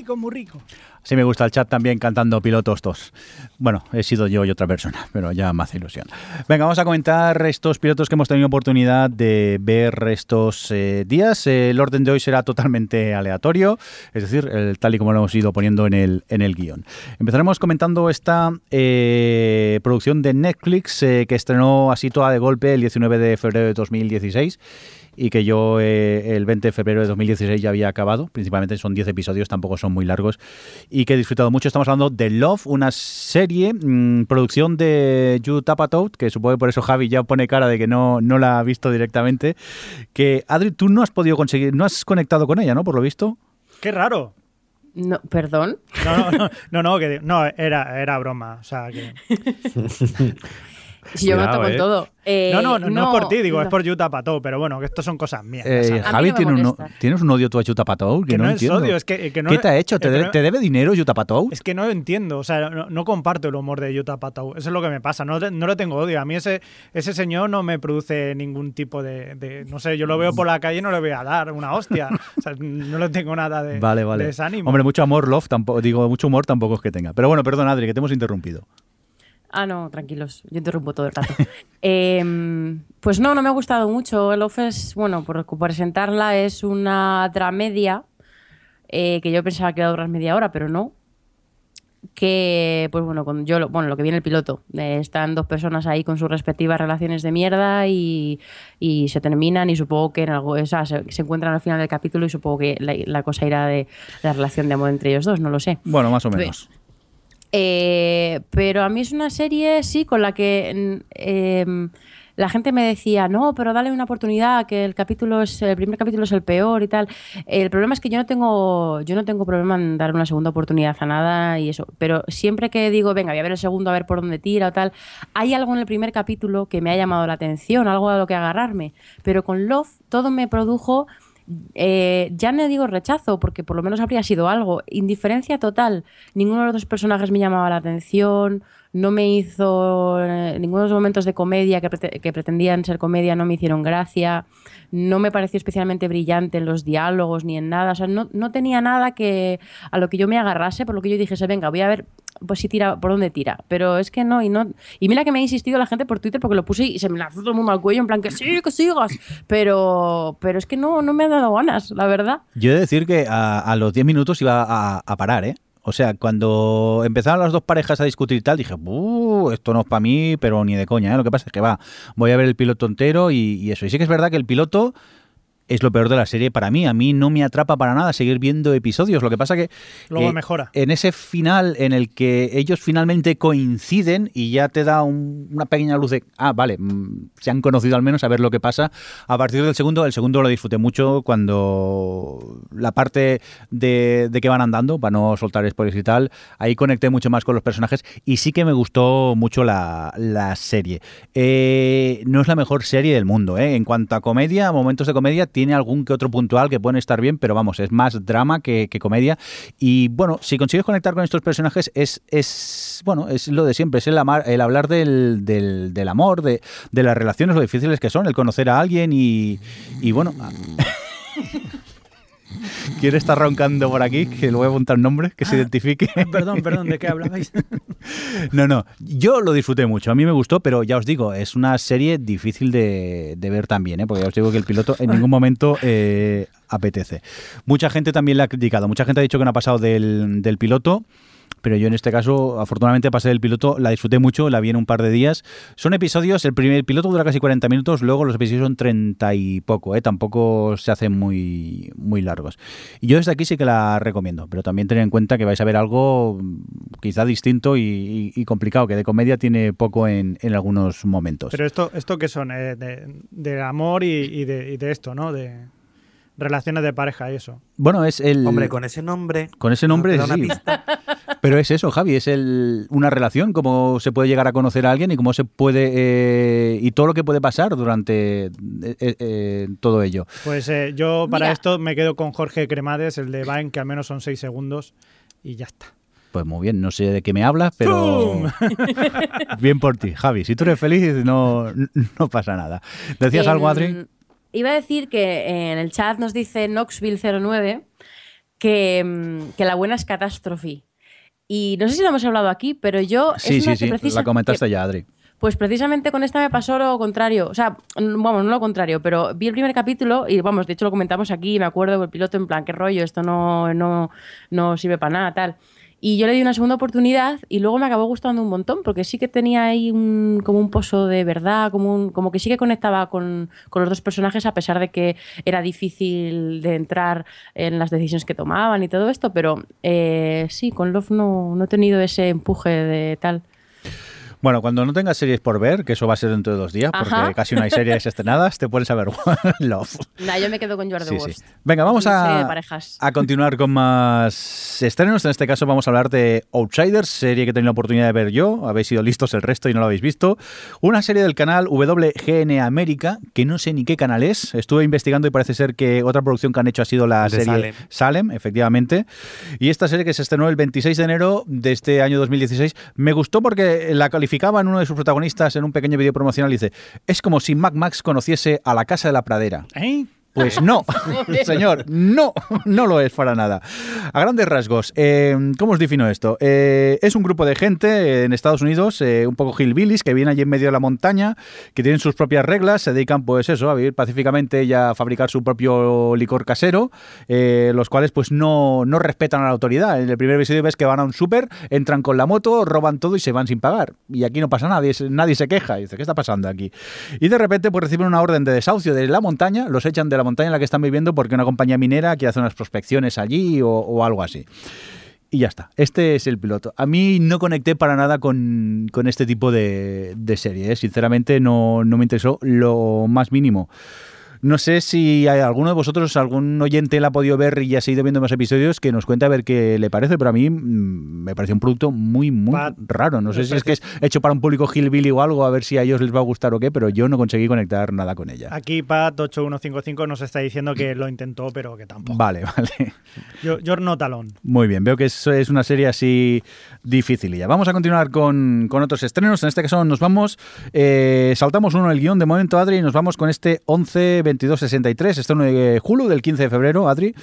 rico, muy rico. Sí me gusta el chat también cantando pilotos dos. Bueno, he sido yo y otra persona, pero ya me hace ilusión. Venga, vamos a comentar estos pilotos que hemos tenido oportunidad de ver estos eh, días. El orden de hoy será totalmente aleatorio, es decir, tal y como lo hemos ido poniendo en el, en el guion. Empezaremos comentando esta eh, producción de Netflix eh, que estrenó así toda de golpe el 19 de febrero de 2016 y que yo eh, el 20 de febrero de 2016 ya había acabado. Principalmente son 10 episodios, tampoco son muy largos. Y que he disfrutado mucho. Estamos hablando de Love, una serie, mm, producción de Jude Apatow, que supongo que por eso Javi ya pone cara de que no, no la ha visto directamente. Que Adri, tú no has podido conseguir, no has conectado con ella, ¿no? Por lo visto. ¡Qué raro! No, perdón. No, no, no, no, no, que, no era, era broma. O sea, que Si yo Cuidado, mato con eh. todo. Eh, no, no, no, no es por ti, digo, no. es por Yuta Pato, pero bueno, que esto son cosas mías. Eh, Javi, no me tiene un, molesta. ¿tienes un odio tú a Chutapatou? Que, Que no, no es entiendo. odio, es que- que no- ¿Qué te ha hecho? ¿Te, de- problema- te debe dinero Chutapatou? Es que no lo entiendo, o sea, no, no comparto el humor de Yuta Patou. Eso es lo que me pasa, no, te- no le tengo odio. A mí ese, ese señor no me produce ningún tipo de, de- No sé, yo lo veo por la calle y no le voy a dar una hostia. O sea, no le tengo nada de, Vale, vale. de desánimo. Hombre, mucho amor, love, tampoco, digo, mucho humor tampoco es que tenga. Pero bueno, perdón, Adri, que te hemos interrumpido. Ah, no, tranquilos, yo interrumpo todo el rato. Em, pues no, no me ha gustado mucho. El Off es, bueno, por presentarla, es una dramedia eh, que yo pensaba que iba a durar media hora, pero no. Que, pues bueno, con yo, lo- bueno, lo que viene el piloto, eh, están dos personas ahí con sus respectivas relaciones de mierda y, y se terminan y supongo que en algo, o sea, se, se encuentran al final del capítulo y supongo que la, la cosa irá de la relación de amor entre ellos dos, no lo sé. Bueno, más o menos. Eh, pero a mí es una serie, sí, con la que mm, em, la gente me decía, no, pero dale una oportunidad, que el capítulo es, el primer capítulo es el peor y tal. El problema es que yo no tengo, yo no tengo problema en darle una segunda oportunidad a nada y eso. Pero siempre que digo, venga, voy a ver el segundo a ver por dónde tira o tal, hay algo en el primer capítulo que me ha llamado la atención, algo a lo que agarrarme. Pero con Love todo me produjo eh, ya no digo rechazo, porque por lo menos habría sido algo. Indiferencia total. Ninguno de los dos personajes me llamaba la atención. No me hizo. eh, ninguno de los momentos de comedia que, que pretendían ser comedia no me hicieron gracia. No me pareció especialmente brillante en los diálogos ni en nada. O sea, no, no tenía nada que a lo que yo me agarrase, por lo que yo dijese, venga, voy a ver pues si tira, por dónde tira. Pero es que no, y no. Y mira que me ha insistido la gente por Twitter porque lo puse y se me lanzó todo el mundo al cuello, en plan que sí, que sigas. Pero, pero es que no, no me ha dado ganas, la verdad. Yo he de decir que a, los 10 minutos iba a, parar, ¿eh? O sea, cuando empezaron las dos parejas a discutir y tal, dije, "Buh, esto no es para mí, pero ni de coña, ¿eh? Lo que pasa es que va, voy a ver el piloto entero y eso. Y sí que es verdad que el piloto es lo peor de la serie para mí. A mí no me atrapa para nada seguir viendo episodios. Lo que pasa que... Luego eh, mejora. En ese final en el que ellos finalmente coinciden y ya te da un- una pequeña luz de, ah, vale, mm, se han conocido al menos a ver lo que pasa. A partir del segundo, el segundo lo disfruté mucho cuando la parte de, de que van andando, para no soltar spoilers y tal, ahí conecté mucho más con los personajes y sí que me gustó mucho la, la serie. Eh, no es la mejor serie del mundo, ¿eh? En cuanto a comedia, momentos de comedia, tiene algún que otro puntual que pueden estar bien, pero vamos, es más drama que, que comedia. Y bueno, si consigues conectar con estos personajes, es, es bueno, es lo de siempre, es el, amar, el hablar del, del, del amor, de, de las relaciones, lo difíciles que son, el conocer a alguien y, y bueno. ¿Quién está roncando por aquí? Que le voy a apuntar un nombre, que se identifique. Perdón, perdón, ¿de qué hablabais? No, no, yo lo disfruté mucho, a mí me gustó, pero ya os digo, es una serie difícil de, de ver también, ¿eh? porque ya os digo que el piloto en ningún momento eh, apetece. Mucha gente también la ha criticado, mucha gente ha dicho que no ha pasado del, del piloto. Pero yo en este caso, afortunadamente pasé del piloto, la disfruté mucho, la vi en un par de días. Son episodios, el primer piloto dura casi 40 minutos, luego los episodios son 30 y poco, ¿eh? tampoco se hacen muy, muy largos. Y yo desde aquí sí que la recomiendo, pero también tened en cuenta que vais a ver algo mm, quizá distinto y, y- y complicado, que de comedia tiene poco en, en algunos momentos. Pero esto, esto qué son, Eh, de, de amor y, y de, y de esto, ¿no? De relaciones de pareja y eso. bueno, es el... Hombre, con ese nombre. Con ese nombre, ¿no sí. una pista? Pero es eso, Javi, es el, una relación, cómo se puede llegar a conocer a alguien y cómo se puede. eh, y todo lo que puede pasar durante eh, eh, todo ello. Pues eh, yo para Mira. esto me quedo con Jorge Cremades, el de Vine, que al menos son seis segundos y ya está. Pues muy bien, no sé de qué me hablas, pero. Bien por ti, Javi. Si tú eres feliz, no, no pasa nada. ¿Decías algo, Adri? Em, Iba a decir que en el chat nos dice Knoxville09 que, mm, que la buena es catástrofe. Y no sé si lo hemos hablado aquí, pero yo. es Sí, una sí, que sí. La comentaste que- ya, Adri. Pues precisamente con esta me pasó lo contrario. O sea, vamos, no lo contrario, pero vi el primer capítulo y vamos, de hecho lo comentamos aquí, me acuerdo el piloto en plan, qué rollo, esto no, no, no sirve para nada, tal. Y yo le di una segunda oportunidad y luego me acabó gustando un montón, porque sí que tenía ahí un, como un pozo de verdad, como, un, como que sí que conectaba con, con los dos personajes, a pesar de que era difícil de entrar en las decisiones que tomaban y todo esto, pero eh, sí, con Love no, no he tenido ese empuje de tal. Bueno, cuando no tengas series por ver, que eso va a ser dentro de dos días, porque Ajá. casi no hay series estrenadas, te pones a ver Love. Nah, yo me quedo con You Are the Sí, sí. Venga, vamos a, a continuar con más estrenos. En este caso vamos a hablar de Outsiders, serie que he tenido la oportunidad de ver yo. Habéis sido listos el resto y no lo habéis visto. Una serie del canal WGN América, que no sé ni qué canal es. Estuve investigando y parece ser que otra producción que han hecho ha sido la De serie Salem. Salem, efectivamente. Y esta serie que se estrenó el 26 de enero de este año 2016, me gustó porque la calificaba uno de sus protagonistas en un pequeño vídeo promocional. Dice, es como si Mac Max conociese a la Casa de la Pradera. ¿Eh? Pues no, señor, no, no lo es para nada. A grandes rasgos, eh, ¿cómo os defino esto? Eh, es un grupo de gente en Estados Unidos, eh, un poco hillbillies, que vienen allí en medio de la montaña, que tienen sus propias reglas, se dedican pues eso, a vivir pacíficamente y a fabricar su propio licor casero, los cuales pues no, no respetan a la autoridad. En el primer episodio ves que van a un súper, entran con la moto, roban todo y se van sin pagar. Y aquí no pasa nada, nadie, nadie se queja. Y dice, ¿qué está pasando aquí? Y de repente pues reciben una orden de desahucio de la montaña, los echan de la montaña en la que están viviendo porque una compañía minera quiere hacer unas prospecciones allí o, algo así. Y ya está. Este es el piloto. A mí no conecté para nada con, con este tipo de, de serie. ¿eh? Sinceramente, no, no me interesó lo más mínimo. No sé si hay alguno de vosotros, algún oyente la ha podido ver y ha seguido viendo más episodios, que nos cuente a ver qué le parece, pero a mí mm, me pareció un producto muy, muy raro. No sé si es que es parece- hecho para un público hillbilly o algo, a ver si a ellos les va a gustar o qué, pero yo no conseguí conectar nada con ella. Aquí Pat8155 nos está diciendo que lo intentó, pero que tampoco. Vale, vale. Yo, yo no talón. Muy bien, veo que es, es una serie así difícil. Ya vamos a continuar con, con otros estrenos. En este caso nos vamos, eh, saltamos uno del guion de momento, Adri, y nos vamos con este 11-22-63, estreno de Hulu del 15 de febrero, Adri.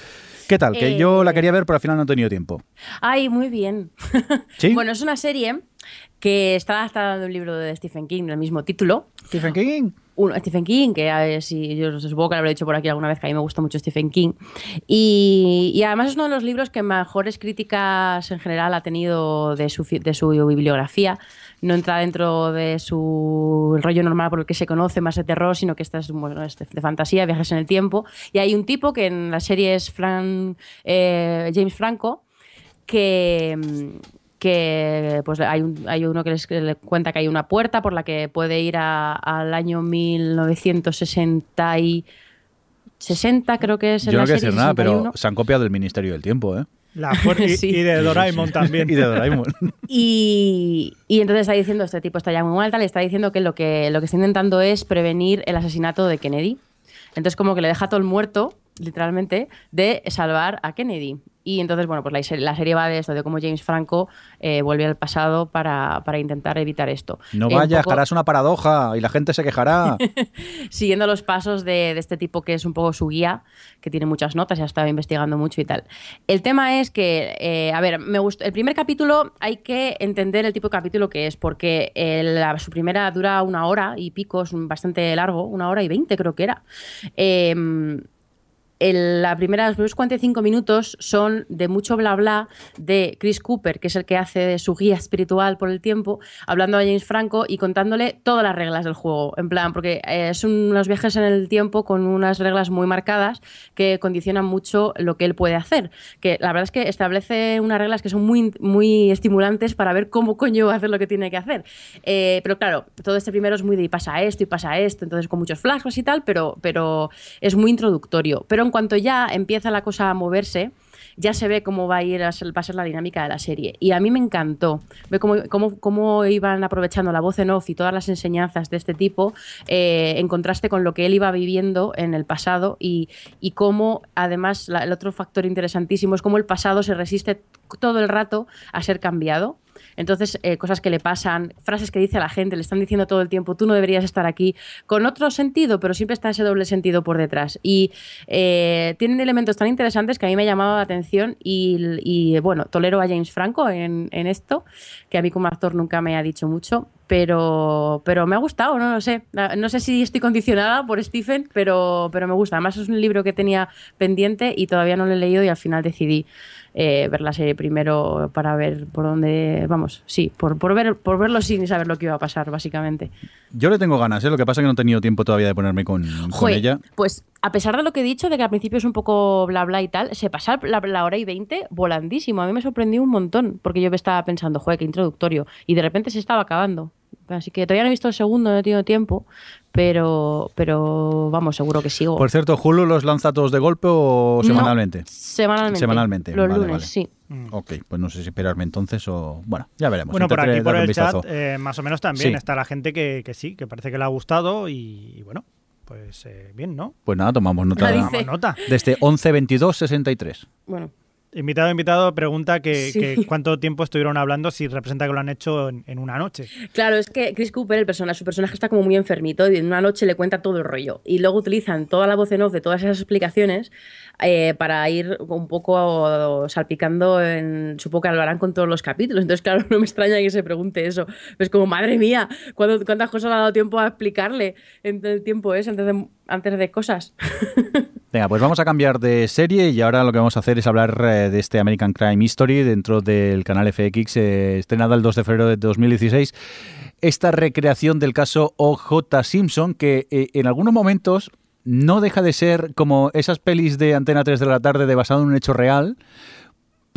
¿Qué tal? Que Eh, yo la quería ver, pero al final no he tenido tiempo. Ay, muy bien. ¿Sí? bueno, es una serie que está adaptada de un libro de Stephen King del mismo título. Stephen King. Un- Stephen King, que a ver, si yo supongo que lo habré dicho por aquí alguna vez, que a mí me gusta mucho Stephen King. Y, y además es uno de los libros que mejores críticas en general ha tenido de su, de su bibliografía. No entra dentro de su rollo normal por el que se conoce, más de terror, sino que esta es, bueno, es de, de fantasía, viajes en el tiempo. Y hay un tipo que en la serie es Fran, eh, James Franco, que, que pues hay, un- hay uno que les que cuenta que hay una puerta por la que puede ir a- al año 1960 y 60 creo que es en Yo no quiero decir nada, pero 61. se han copiado del Ministerio del Tiempo, ¿eh? La y, Sí. y de Doraemon también. Y de Doraemon. Y, y entonces está diciendo, este tipo está ya muy mal, tal, y está diciendo que lo, que lo que está intentando es prevenir el asesinato de Kennedy. Entonces como que le deja todo el muerto, literalmente, de salvar a Kennedy. Y entonces, bueno, pues la, serie- la serie va de esto, de cómo James Franco eh, vuelve al pasado para, para intentar evitar esto. No Eh, vayas, poco- harás una paradoja y la gente se quejará. siguiendo los pasos de, de este tipo que es un poco su guía, que tiene muchas notas y ha estado investigando mucho y tal. El tema es que, eh, a ver, me gustó. El primer capítulo hay que entender el tipo de capítulo que es, porque el- la- su primera dura una hora y pico, es un- bastante largo, una hora y veinte creo que era. La primera, los primeros 45 minutos son de mucho bla bla de Chris Cooper, que es el que hace su guía espiritual por el tiempo, hablando a James Franco y contándole todas las reglas del juego. En plan, porque eh, es unos viajes en el tiempo con unas reglas muy marcadas que condicionan mucho lo que él puede hacer. Que la verdad es que establece unas reglas que son muy, muy estimulantes para ver cómo coño va a hacer lo que tiene que hacer. Eh, pero claro, todo este primero es muy de y pasa esto y pasa esto, entonces con muchos flashbacks y tal, pero, pero es muy introductorio. Pero en cuanto ya empieza la cosa a moverse, ya se ve cómo va a ir a ser, la dinámica de la serie. Y a mí me encantó. Ve cómo, cómo, cómo iban aprovechando la voz en off y todas las enseñanzas de este tipo eh, en contraste con lo que él iba viviendo en el pasado y, y cómo, además, el otro factor interesantísimo es cómo el pasado se resiste todo el rato a ser cambiado. Entonces, eh, cosas que le pasan, frases que dice a la gente, le están diciendo todo el tiempo, tú no deberías estar aquí, con otro sentido, pero siempre está ese doble sentido por detrás. Y eh, tienen elementos tan interesantes que a mí me ha llamado la atención y, bueno, tolero a James Franco en, en esto, que a mí como actor nunca me ha dicho mucho, pero, pero me ha gustado, no lo sé. No sé si estoy condicionada por Stephen, pero, pero me gusta. Además es un libro que tenía pendiente y todavía no lo he leído y al final decidí eh, ver la serie primero para ver por dónde, vamos, sí, por, por, ver, por verlo sin saber lo que iba a pasar, básicamente. Yo le tengo ganas, ¿eh? lo que pasa es que no he tenido tiempo todavía de ponerme con, con Joder, ella. Pues a pesar de lo que he dicho, de que al principio es un poco bla bla y tal, se pasa la, la hora y veinte volandísimo. A mí me sorprendió un montón, porque yo me estaba pensando, joder, qué introductorio. Y de repente se estaba acabando. Así que todavía no he visto el segundo, no he tenido tiempo, pero, pero vamos, seguro que sigo. Por cierto, ¿Hulu los lanza todos de golpe o No, semanalmente? semanalmente. Semanalmente, Los vale, lunes, vale. sí. Ok, pues no sé si esperarme entonces o... Bueno, ya veremos. Bueno, por Intentaré aquí, por darle un el chat, vistazo. eh, más o menos también Sí. está la gente que, que sí, que parece que le ha gustado y, y bueno, pues eh, bien, ¿no? Pues nada, tomamos nota. La Tomamos nota. Desde 11, 22, 63. Bueno, Invitado, invitado, pregunta que, Sí. que cuánto tiempo estuvieron hablando si representa que lo han hecho en, en una noche. Claro, es que Chris Cooper, el personaje, su personaje está como muy enfermito y en una noche le cuenta todo el rollo. Y luego utilizan toda la voz en off de todas esas explicaciones eh, para ir un poco salpicando en. Supongo que lo harán con todos los capítulos. Entonces, claro, no me extraña que se pregunte eso. Es como, madre mía, ¿cuándo- ¿cuántas cosas le ha dado tiempo a explicarle en el tiempo ese antes de, antes de cosas? Venga, pues vamos a cambiar de serie y ahora lo que vamos a hacer es hablar eh, de este American Crime History dentro del canal FX, eh, estrenada el 2 de febrero de 2016. Esta recreación del caso O.J. Simpson, que eh, en algunos momentos no deja de ser como esas pelis de Antena 3 de la tarde de basado en un hecho real,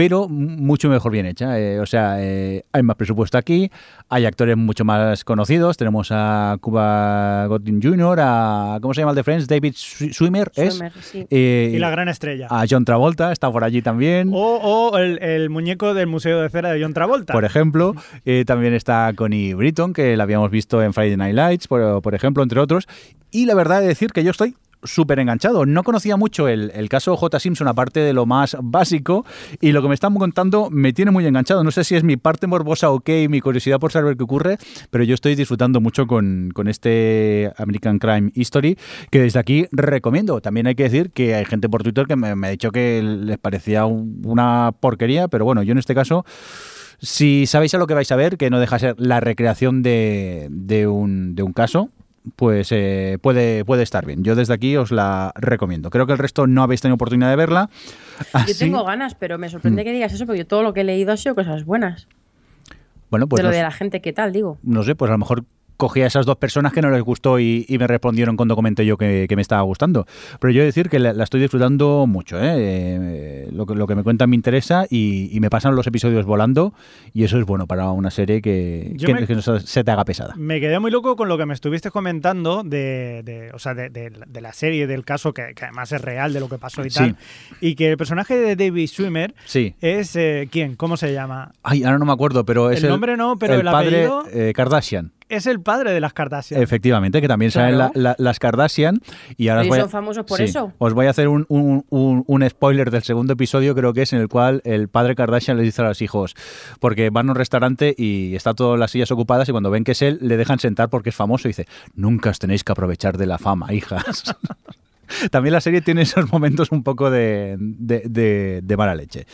pero mucho mejor bien hecha. Eh, o sea, eh, hay más presupuesto aquí, hay actores mucho más conocidos. Tenemos a Cuba Gooding Jr., a. ¿Cómo se llama el de Friends? David Swi- Swimmer, ¿es? Swimmer, sí. Eh, Y la gran estrella. a John Travolta, está por allí también. O, o el, el muñeco del Museo de Cera de John Travolta. Por ejemplo, Eh, también está Connie Britton, que la habíamos visto en Friday Night Lights, por, por ejemplo, entre otros. Y la verdad es decir que yo estoy súper enganchado. No conocía mucho el, el caso J. Simpson, aparte de lo más básico, y lo que me están contando me tiene muy enganchado. No sé si es mi parte morbosa o qué, mi curiosidad por saber qué ocurre, pero yo estoy disfrutando mucho con, con este American Crime History, que desde aquí recomiendo. También hay que decir que hay gente por Twitter que me, ha dicho que les parecía un- una porquería, pero bueno, yo en este caso... Si sabéis a lo que vais a ver, que no deja de ser la recreación de, de un, de un caso, pues eh, puede, puede estar bien. Yo desde aquí os la recomiendo. Creo que el resto no habéis tenido oportunidad de verla. Yo tengo ganas, pero me Mm. sorprende que digas eso, porque yo todo lo que he leído ha sido cosas buenas. bueno, pues de lo de la gente, ¿qué tal? Digo. no sé, pues a lo mejor cogí a esas dos personas que no les gustó y, y me respondieron cuando comenté yo que, que me estaba gustando. Pero yo decir que la, la estoy disfrutando mucho. ¿eh? Eh, lo, que, lo que me cuentan me interesa y, y me pasan los episodios volando y eso es bueno para una serie que, que- me- que no se te haga pesada. Me quedé muy loco con lo que me estuviste comentando de, de- o sea, de, de- de la serie, del caso, que, además es real de lo que pasó y Sí. tal. Y que el personaje de David Swimmer Sí. es, eh, ¿quién? ¿Cómo se llama? Ay, ahora no me acuerdo, pero es El nombre no, pero el padre apellido- eh, Kardashian. Es el padre de las Kardashian. Efectivamente, que también salen Claro. la- la- las Kardashian. Y ahora os Ellos voy a- son famosos por Sí, eso. Os voy a hacer un, un- un- un spoiler del segundo episodio, creo que es en el cual el padre Kardashian les dice a los hijos, porque van a un restaurante y está todas las sillas ocupadas y cuando ven que es él, le dejan sentar porque es famoso y dice, nunca os tenéis que aprovechar de la fama, hijas. También la serie tiene esos momentos un poco de, de- de- de mala leche.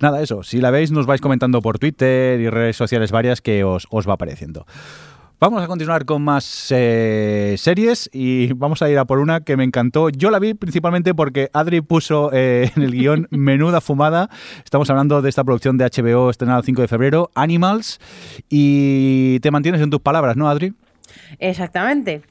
Nada, eso. Si la veis, nos vais comentando por Twitter y redes sociales varias que os, os va apareciendo. Vamos a continuar con más eh, series y vamos a ir a por una que me encantó. Yo la vi principalmente porque Adri puso eh, en el guion Menuda Fumada. Estamos hablando de esta producción de HBO estrenada el 5 de febrero, Animals. Y te mantienes en tus palabras, ¿no, Adri? Exactamente.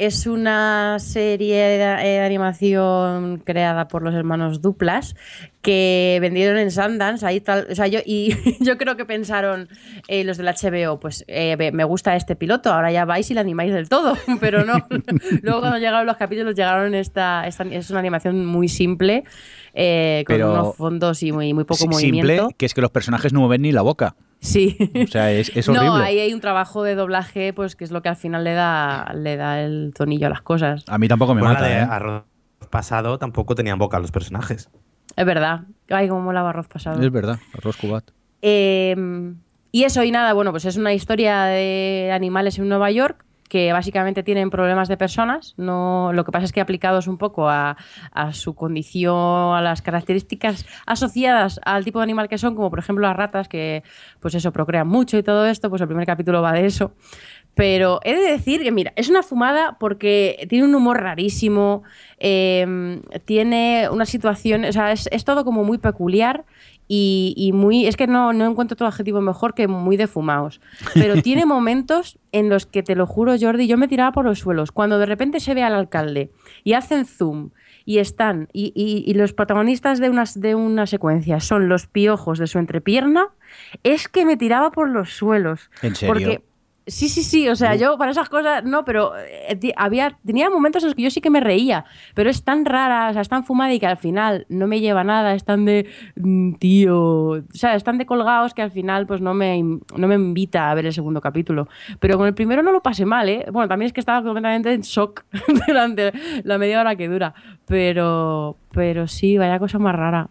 Es una serie de, eh, de animación creada por los hermanos Duplas que vendieron en Sundance. Ahí tal, o sea, yo, y yo creo que pensaron eh, los del HBO, pues eh, me gusta este piloto, ahora ya vais y la animáis del todo. Pero no. Luego cuando llegaron los capítulos llegaron esta, esta es una animación muy simple, eh, con Pero- unos fondos y muy, muy poco Sí, movimiento. Simple, que es que los personajes no mueven ni la boca. Sí. O sea, es, es horrible. No, ahí hay un trabajo de doblaje, pues que es lo que al final le da, le da el tonillo a las cosas. A mí tampoco me Bueno, la mata, de ¿eh? arroz pasado tampoco tenían boca los personajes. Es verdad. Ay, cómo mola arroz pasado. Es verdad, arroz cubat. Eh, y eso y nada, bueno, pues es una historia de animales en Nueva York que básicamente tienen problemas de personas. No, lo que pasa es que aplicados un poco a, a su condición, a las características asociadas al tipo de animal que son, como por ejemplo las ratas, que pues eso, procrean mucho y todo esto, pues el primer capítulo va de eso. Pero he de decir que, mira, es una fumada porque tiene un humor rarísimo, eh, tiene una situación, o sea, es, es todo como muy peculiar y, y muy. Es que no, no encuentro otro adjetivo mejor que muy de fumaos. Pero tiene momentos en los que, te lo juro, Jordi, yo me tiraba por los suelos. Cuando de repente se ve al alcalde y hacen zoom y están. Y, y- y los protagonistas de, unas, de una secuencia son los piojos de su entrepierna, es que me tiraba por los suelos. ¿En serio? Porque Sí, sí, sí, o sea, yo para esas cosas no, pero eh, había tenía momentos en los que yo sí que me reía, pero es tan rara, o sea, es tan fumada y que al final no me lleva nada, es tan de mm, tío, o sea, están de colgados que al final pues no me no me invita a ver el segundo capítulo, pero con el primero no lo pasé mal, ¿eh? Bueno, también es que estaba completamente en shock durante la media hora que dura, pero pero sí, vaya cosa más rara.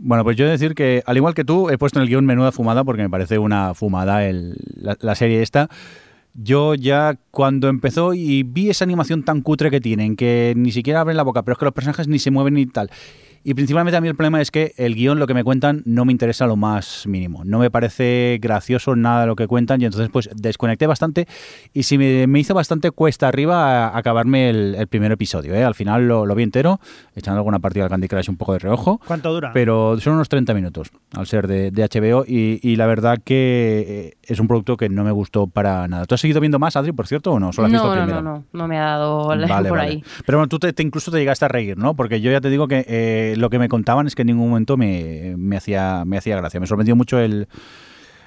Bueno, pues yo he de decir que, al igual que tú, he puesto en el guion menuda fumada porque me parece una fumada el- la, la serie esta. Yo ya cuando empezó y vi esa animación tan cutre que tienen, que ni siquiera abren la boca, pero es que los personajes ni se mueven ni tal. Y principalmente a mí el problema es que el guion, lo que me cuentan, no me interesa lo más mínimo. No me parece gracioso nada de lo que cuentan y entonces pues desconecté bastante y sí me, me hizo bastante cuesta arriba a- acabarme el, el primer episodio. ¿eh? Al final lo, lo vi entero, echando alguna partida al Candy Crush un poco de reojo. ¿Cuánto dura? Pero son unos 30 minutos al ser de, de HBO y, y la verdad que eh, es un producto que no me gustó para nada. ¿Tú has seguido viendo más, Adri, por cierto, o no? ¿Solo has No, visto no, primero? no, no, no me ha dado la- Vale, por vale. ahí. Pero bueno, tú te, te incluso te llegaste a reír, ¿no? Porque yo ya te digo que eh, lo que me contaban es que en ningún momento me, me hacía, me hacía gracia. Me sorprendió mucho el,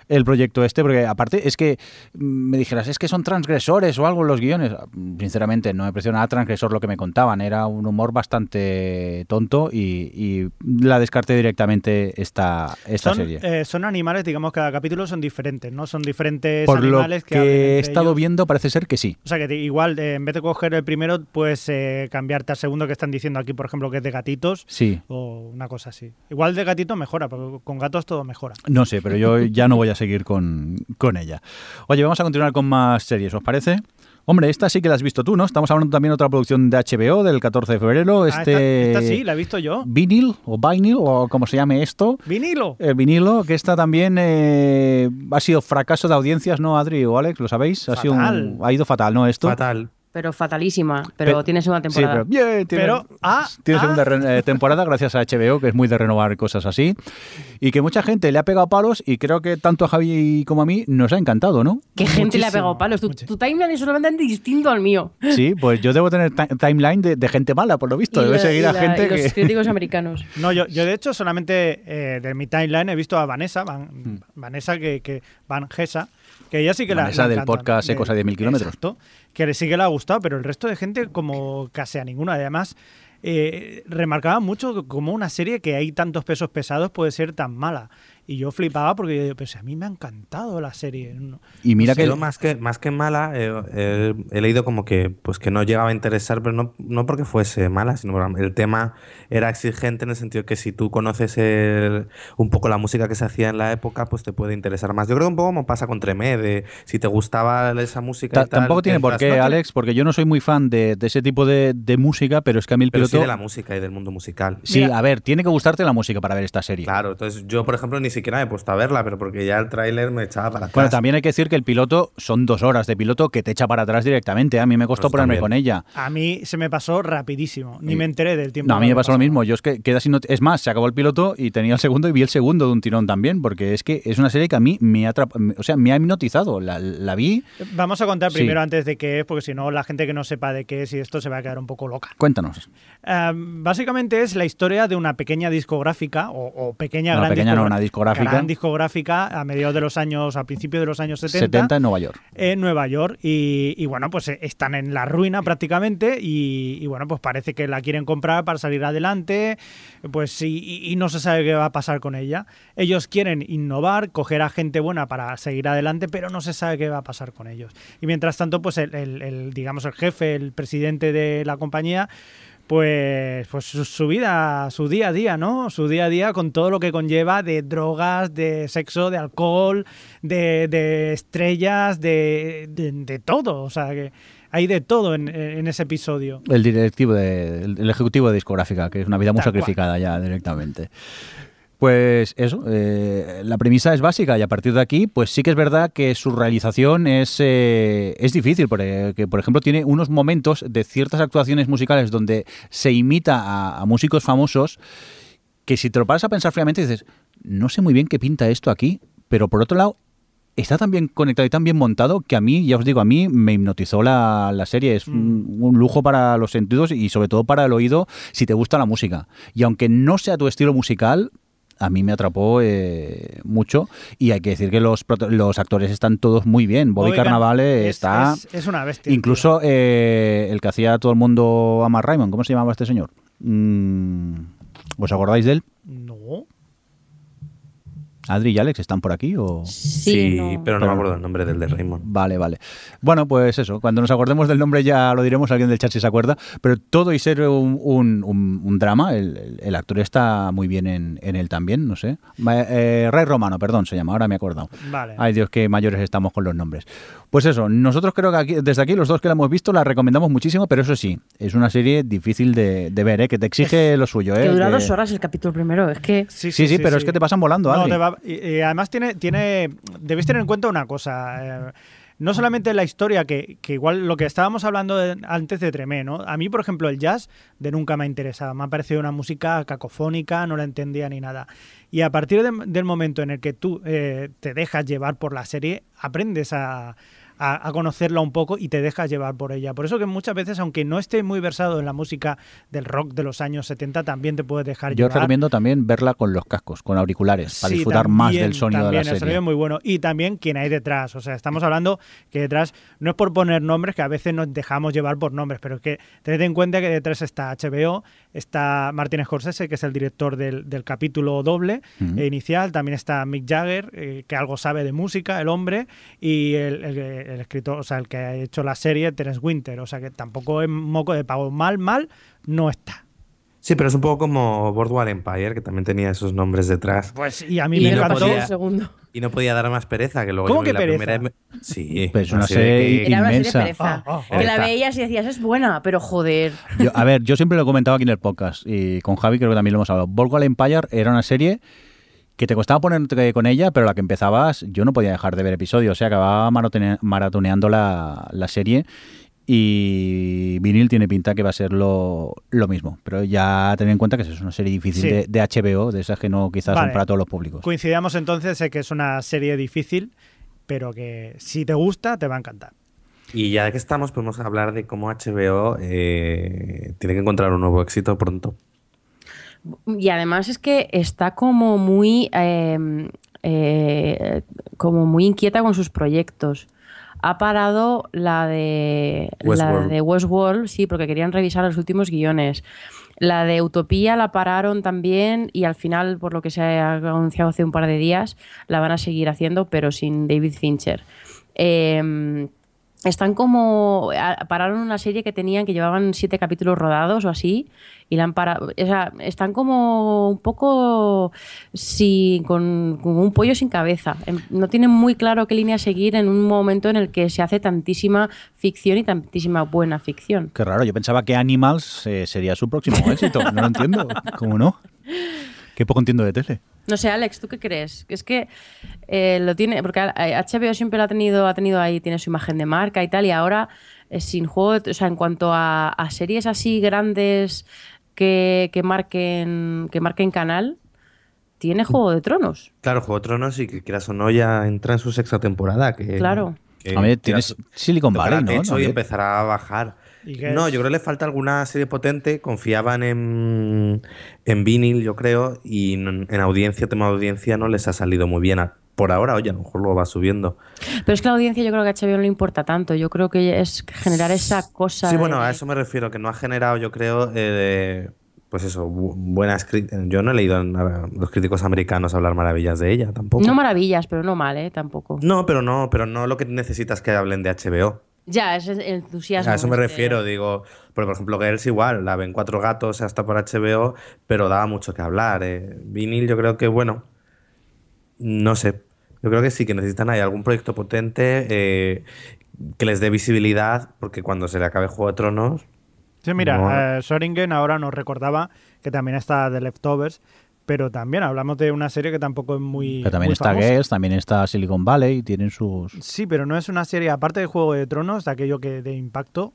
el proyecto este, porque aparte es que mm, me dijeras, es que son transgresores o algo en los guiones. Sinceramente, no me pareció nada transgresor lo que me contaban. Era un humor bastante tonto y, y la descarté directamente esta, esta son, serie. eh, son animales, digamos, cada capítulo son diferentes, ¿no? Son diferentes Por lo animales que, hablan he estado ellos. viendo, parece ser que sí. O sea que te- igual, eh, en vez de coger el primero, puedes eh, cambiarte al segundo que están diciendo aquí, por ejemplo, que es de gatitos Sí. o una cosa así. Igual de gatito mejora, porque con gatos todo mejora. No sé, pero yo ya no voy a seguir con, con ella. Oye, vamos a continuar con más series, ¿os parece? Hombre, esta sí que la has visto tú, ¿no? Estamos hablando también de otra producción de HBO del 14 de febrero. Ah, Este esta, esta sí, la he visto yo. Vinyl o Vinyl o como se llame esto. ¡Vinilo! El vinilo, que esta también eh, ha sido fracaso de audiencias, ¿no, Adri o Alex? ¿Lo sabéis? Ha, sido un- Fatal. ha ido fatal, ¿no? Esto. Fatal. Pero fatalísima, pero Pe- tiene segunda Sí, temporada. pero, bien, tiene, Pero, ah, tiene ah. segunda eh, temporada gracias a HBO, que es muy de renovar cosas así. Y que mucha gente le ha pegado palos y creo que tanto a Javi como a mí nos ha encantado, ¿no? ¿Qué gente le ha Muchísimo, pegado palos? Tu, muchísimo. tu timeline es solamente distinto al mío. Sí, pues yo debo tener ti- timeline de, de gente mala, por lo visto. Y Debe la- seguir y a la- gente y los que... críticos americanos. No, yo, yo de hecho solamente eh, de mi timeline he visto a Vanessa, Van- Vanessa que, que Van Gesa, que ella sí que la- la del encantan. podcast Ecos a 10.000 kilómetros. Exacto, que sí que le ha gustado, pero el resto de gente como casi a ninguna. Además, eh, remarcaba mucho como una serie que hay tantos pesos pesados puede ser tan mala. Y yo flipaba porque yo digo, pero si a mí me ha encantado la serie. No- Y mira Sí, que... yo más que más que mala, eh, eh, he leído como que pues que no llegaba a interesar, pero no, no porque fuese mala, sino porque el tema era exigente en el sentido que si tú conoces el- un poco la música que se hacía en la época, pues te puede interesar más. Yo creo que un poco como pasa con Tremé, de si te gustaba esa música. Ta- y tal, tampoco tiene por qué. Alex, porque yo no soy muy fan de, de ese tipo de, de música, pero es que a mí el Pero piloto... sí de la música y del mundo musical. Sí, Mira- a ver, tiene que gustarte la música para ver esta serie. Claro, entonces yo, por ejemplo, ni siquiera me he puesto a verla, pero porque ya el tráiler me echaba para atrás. Bueno, también hay que decir que el piloto son dos horas de piloto que te echa para atrás directamente. ¿eh? A mí me costó Pues ponerme también. con ella. A mí se me pasó rapidísimo, ni Y- me enteré del tiempo. No, a mí me pasó lo mismo. Yo es que queda sin Es más, se acabó el piloto y tenía el segundo y vi el segundo de un tirón también, porque es que es una serie que a mí me ha, atrap- o sea, me ha hipnotizado. La, la vi. Vamos a contar Sí. primero antes de qué es, porque si no, la gente que no sepa de qué es y esto se va a quedar un poco loca. Cuéntanos. Eh, básicamente es la historia de una pequeña discográfica, o, o pequeña No, gran pequeña no, una discográfica. Gran discográfica a mediados de los años, a principios de los años 70, 70 en Nueva York. en Nueva York. Y, y bueno, pues eh, están en la ruina prácticamente. Y, y bueno, pues parece que la quieren comprar para salir adelante. Pues y, y- y no se sabe qué va a pasar con ella. Ellos quieren innovar, coger a gente buena para seguir adelante, pero no se sabe qué va a pasar con ellos. Y mientras tanto, pues el, el- el, digamos, el jefe, el presidente de la compañía, pues, pues su, su vida, su día a día, ¿no? Su día a día con todo lo que conlleva de drogas, de sexo, de alcohol, de, de estrellas, de, de, de todo. O sea, que hay de todo en, en ese episodio. El directivo, de, el, el ejecutivo de discográfica, que es una vida muy Tal cual. sacrificada ya directamente. Pues eso, eh, la premisa es básica y a partir de aquí, pues sí que es verdad que su realización es, eh, es difícil, porque que, por ejemplo tiene unos momentos de ciertas actuaciones musicales donde se imita a, a músicos famosos que si te lo paras a pensar fríamente dices, no sé muy bien qué pinta esto aquí, pero por otro lado está tan bien conectado y tan bien montado que a mí, ya os digo, a mí me hipnotizó la, la serie. Es un, un lujo para los sentidos y sobre todo para el oído si te gusta la música. Y aunque no sea tu estilo musical, a mí me atrapó eh, mucho y hay que decir que los, los actores están todos muy bien. Bobby Bobby Car- Carnavale es- está... Es, es una bestia. Incluso eh, el que hacía a todo el mundo a Mark Raymond, ¿cómo se llamaba este señor? Mm, ¿Os acordáis de él? No. Adri y Alex están por aquí o Sí, no. pero no Pero- me acuerdo el nombre del de Raymond. Vale, vale. Bueno, pues eso, cuando nos acordemos del nombre ya lo diremos, alguien del chat si se acuerda, pero todo y ser un, un- un- un drama, el, el- actor está muy bien en, en él también, no sé. Eh, Ray Romano, perdón, se llama, ahora me he acordado. Vale. Ay Dios, qué mayores estamos con los nombres. Pues eso, nosotros creo que aquí- desde aquí los dos que la hemos visto la recomendamos muchísimo, pero eso sí, es una serie difícil de, de ver, ¿eh? que te exige lo suyo. ¿eh? Que dura dos horas el capítulo primero. Es que Sí, sí, pero es que te pasan volando, No, Adri. te va- y, y además tiene, tiene, debéis tener en cuenta una cosa. eh, no solamente la historia, que, que igual lo que estábamos hablando de- antes de Tremé, ¿no? A mí, por ejemplo, el jazz de nunca me ha interesado. Me ha parecido una música cacofónica, no la entendía ni nada. Y a partir de- del momento en el que tú eh, te dejas llevar por la serie, aprendes a, a, a conocerla un poco y te dejas llevar por ella. Por eso que muchas veces, aunque no estés muy versado en la música del rock de los años 70, también te puedes dejar Yo llevar. recomiendo también verla con los cascos, con auriculares, para Sí, disfrutar más del sonido de la El serie. sonido es muy bueno. Y también quién hay detrás. O sea, estamos hablando que detrás, no es por poner nombres, que a veces nos dejamos llevar por nombres, pero es que tened en cuenta que detrás está HBO, está Martin Scorsese, que es el director del, del capítulo doble eh, inicial, también está Mick Jagger, eh, que algo sabe de música, el hombre, y el, el- el escritor, o sea, el que ha hecho la serie, Terence Winter. O sea, que tampoco es moco de pavo. Mal, mal, no está. Sí, pero es un poco como Boardwalk Empire, que también tenía esos nombres detrás. Pues, y a mí y me no encantó. podía- un segundo. Y no podía dar más pereza, que luego ¿Cómo que la pereza? primera Sí, Pues una serie Era una serie pereza. Ah, ah. Que la veías y decías, es buena, pero joder. Yo- a ver, yo siempre lo he comentado aquí en el podcast y con Javi creo que también lo hemos hablado. Boardwalk Empire era una serie que te costaba ponerte con ella, pero la que empezabas yo no podía dejar de ver episodios. O sea, acababa maratone- maratoneando la, la serie y Vinil tiene pinta que va a ser lo, lo mismo. Pero ya ten en cuenta que es una serie difícil Sí. de, de HBO, de esas que no quizás Vale. son para todos los públicos. Coincidamos entonces en que es una serie difícil, pero que si te gusta, te va a encantar. Y ya que estamos, podemos hablar de cómo HBO eh, tiene que encontrar un nuevo éxito pronto. Y además es que está como muy, eh, eh, como muy inquieta con sus proyectos. Ha parado la de, la Westworld. de Westworld, sí, porque querían revisar los últimos guiones. La de Utopía la pararon también y al final, por lo que se ha anunciado hace un par de días, la van a seguir haciendo, pero sin David Fincher. Eh, están como. Pararon una serie que tenían que llevaban siete capítulos rodados o así. Y la han parado. O sea, están como un poco. Con, con un pollo sin cabeza. Em, No tienen muy claro qué línea seguir en un momento en el que se hace tantísima ficción y tantísima buena ficción. Qué raro, yo pensaba que Animals eh, sería su próximo éxito. No lo entiendo. ¿Cómo no? Qué poco entiendo de tele. No sé, Alex, ¿tú qué crees? Es que eh, lo tiene, porque HBO siempre lo ha tenido, ha tenido ahí, tiene su imagen de marca y tal, y ahora eh, sin juego, o sea, en cuanto a, a series así grandes que, que marquen, que marquen canal, tiene Juego de Tronos. Claro, Juego de Tronos y que quieras o no ya entra en su sexta temporada. Que, Claro. que A ver, tienes Silicon Valley, ¿no? techo y También. empezará a bajar. ¿Y qué No, es? yo creo que le falta alguna serie potente. Confiaban en, en Vinyl, yo creo, y en, en audiencia, tema de audiencia, no les ha salido muy bien. A- Por ahora, oye, a lo mejor lo va subiendo. Pero es que la audiencia yo creo que a HBO no le importa tanto. Yo creo que es generar esa cosa. Sí, de- bueno, a eso me refiero, que no ha generado, yo creo, eh, pues eso, bu- buenas críticas. Yo no he leído a los críticos americanos hablar maravillas de ella tampoco. No maravillas, pero no mal, ¿eh? Tampoco. No, pero no, pero no lo que necesitas que hablen de HBO. Ya, es entusiasmo. A eso me este. refiero, digo, porque por ejemplo Girls igual, la ven cuatro gatos hasta por HBO, pero daba mucho que hablar. Eh. Vinil yo creo que, bueno, no sé, yo creo que sí, que necesitan ahí algún proyecto potente eh, que les dé visibilidad, porque cuando se le acabe Juego de Tronos, Sí, mira, No. eh, Soringen ahora nos recordaba que también está The Leftovers, pero también hablamos de una serie que tampoco es muy. Pero también muy está famosa. También está Silicon Valley, tienen sus... Sí, pero no es una serie, aparte de Juego de Tronos, de aquello que de impacto,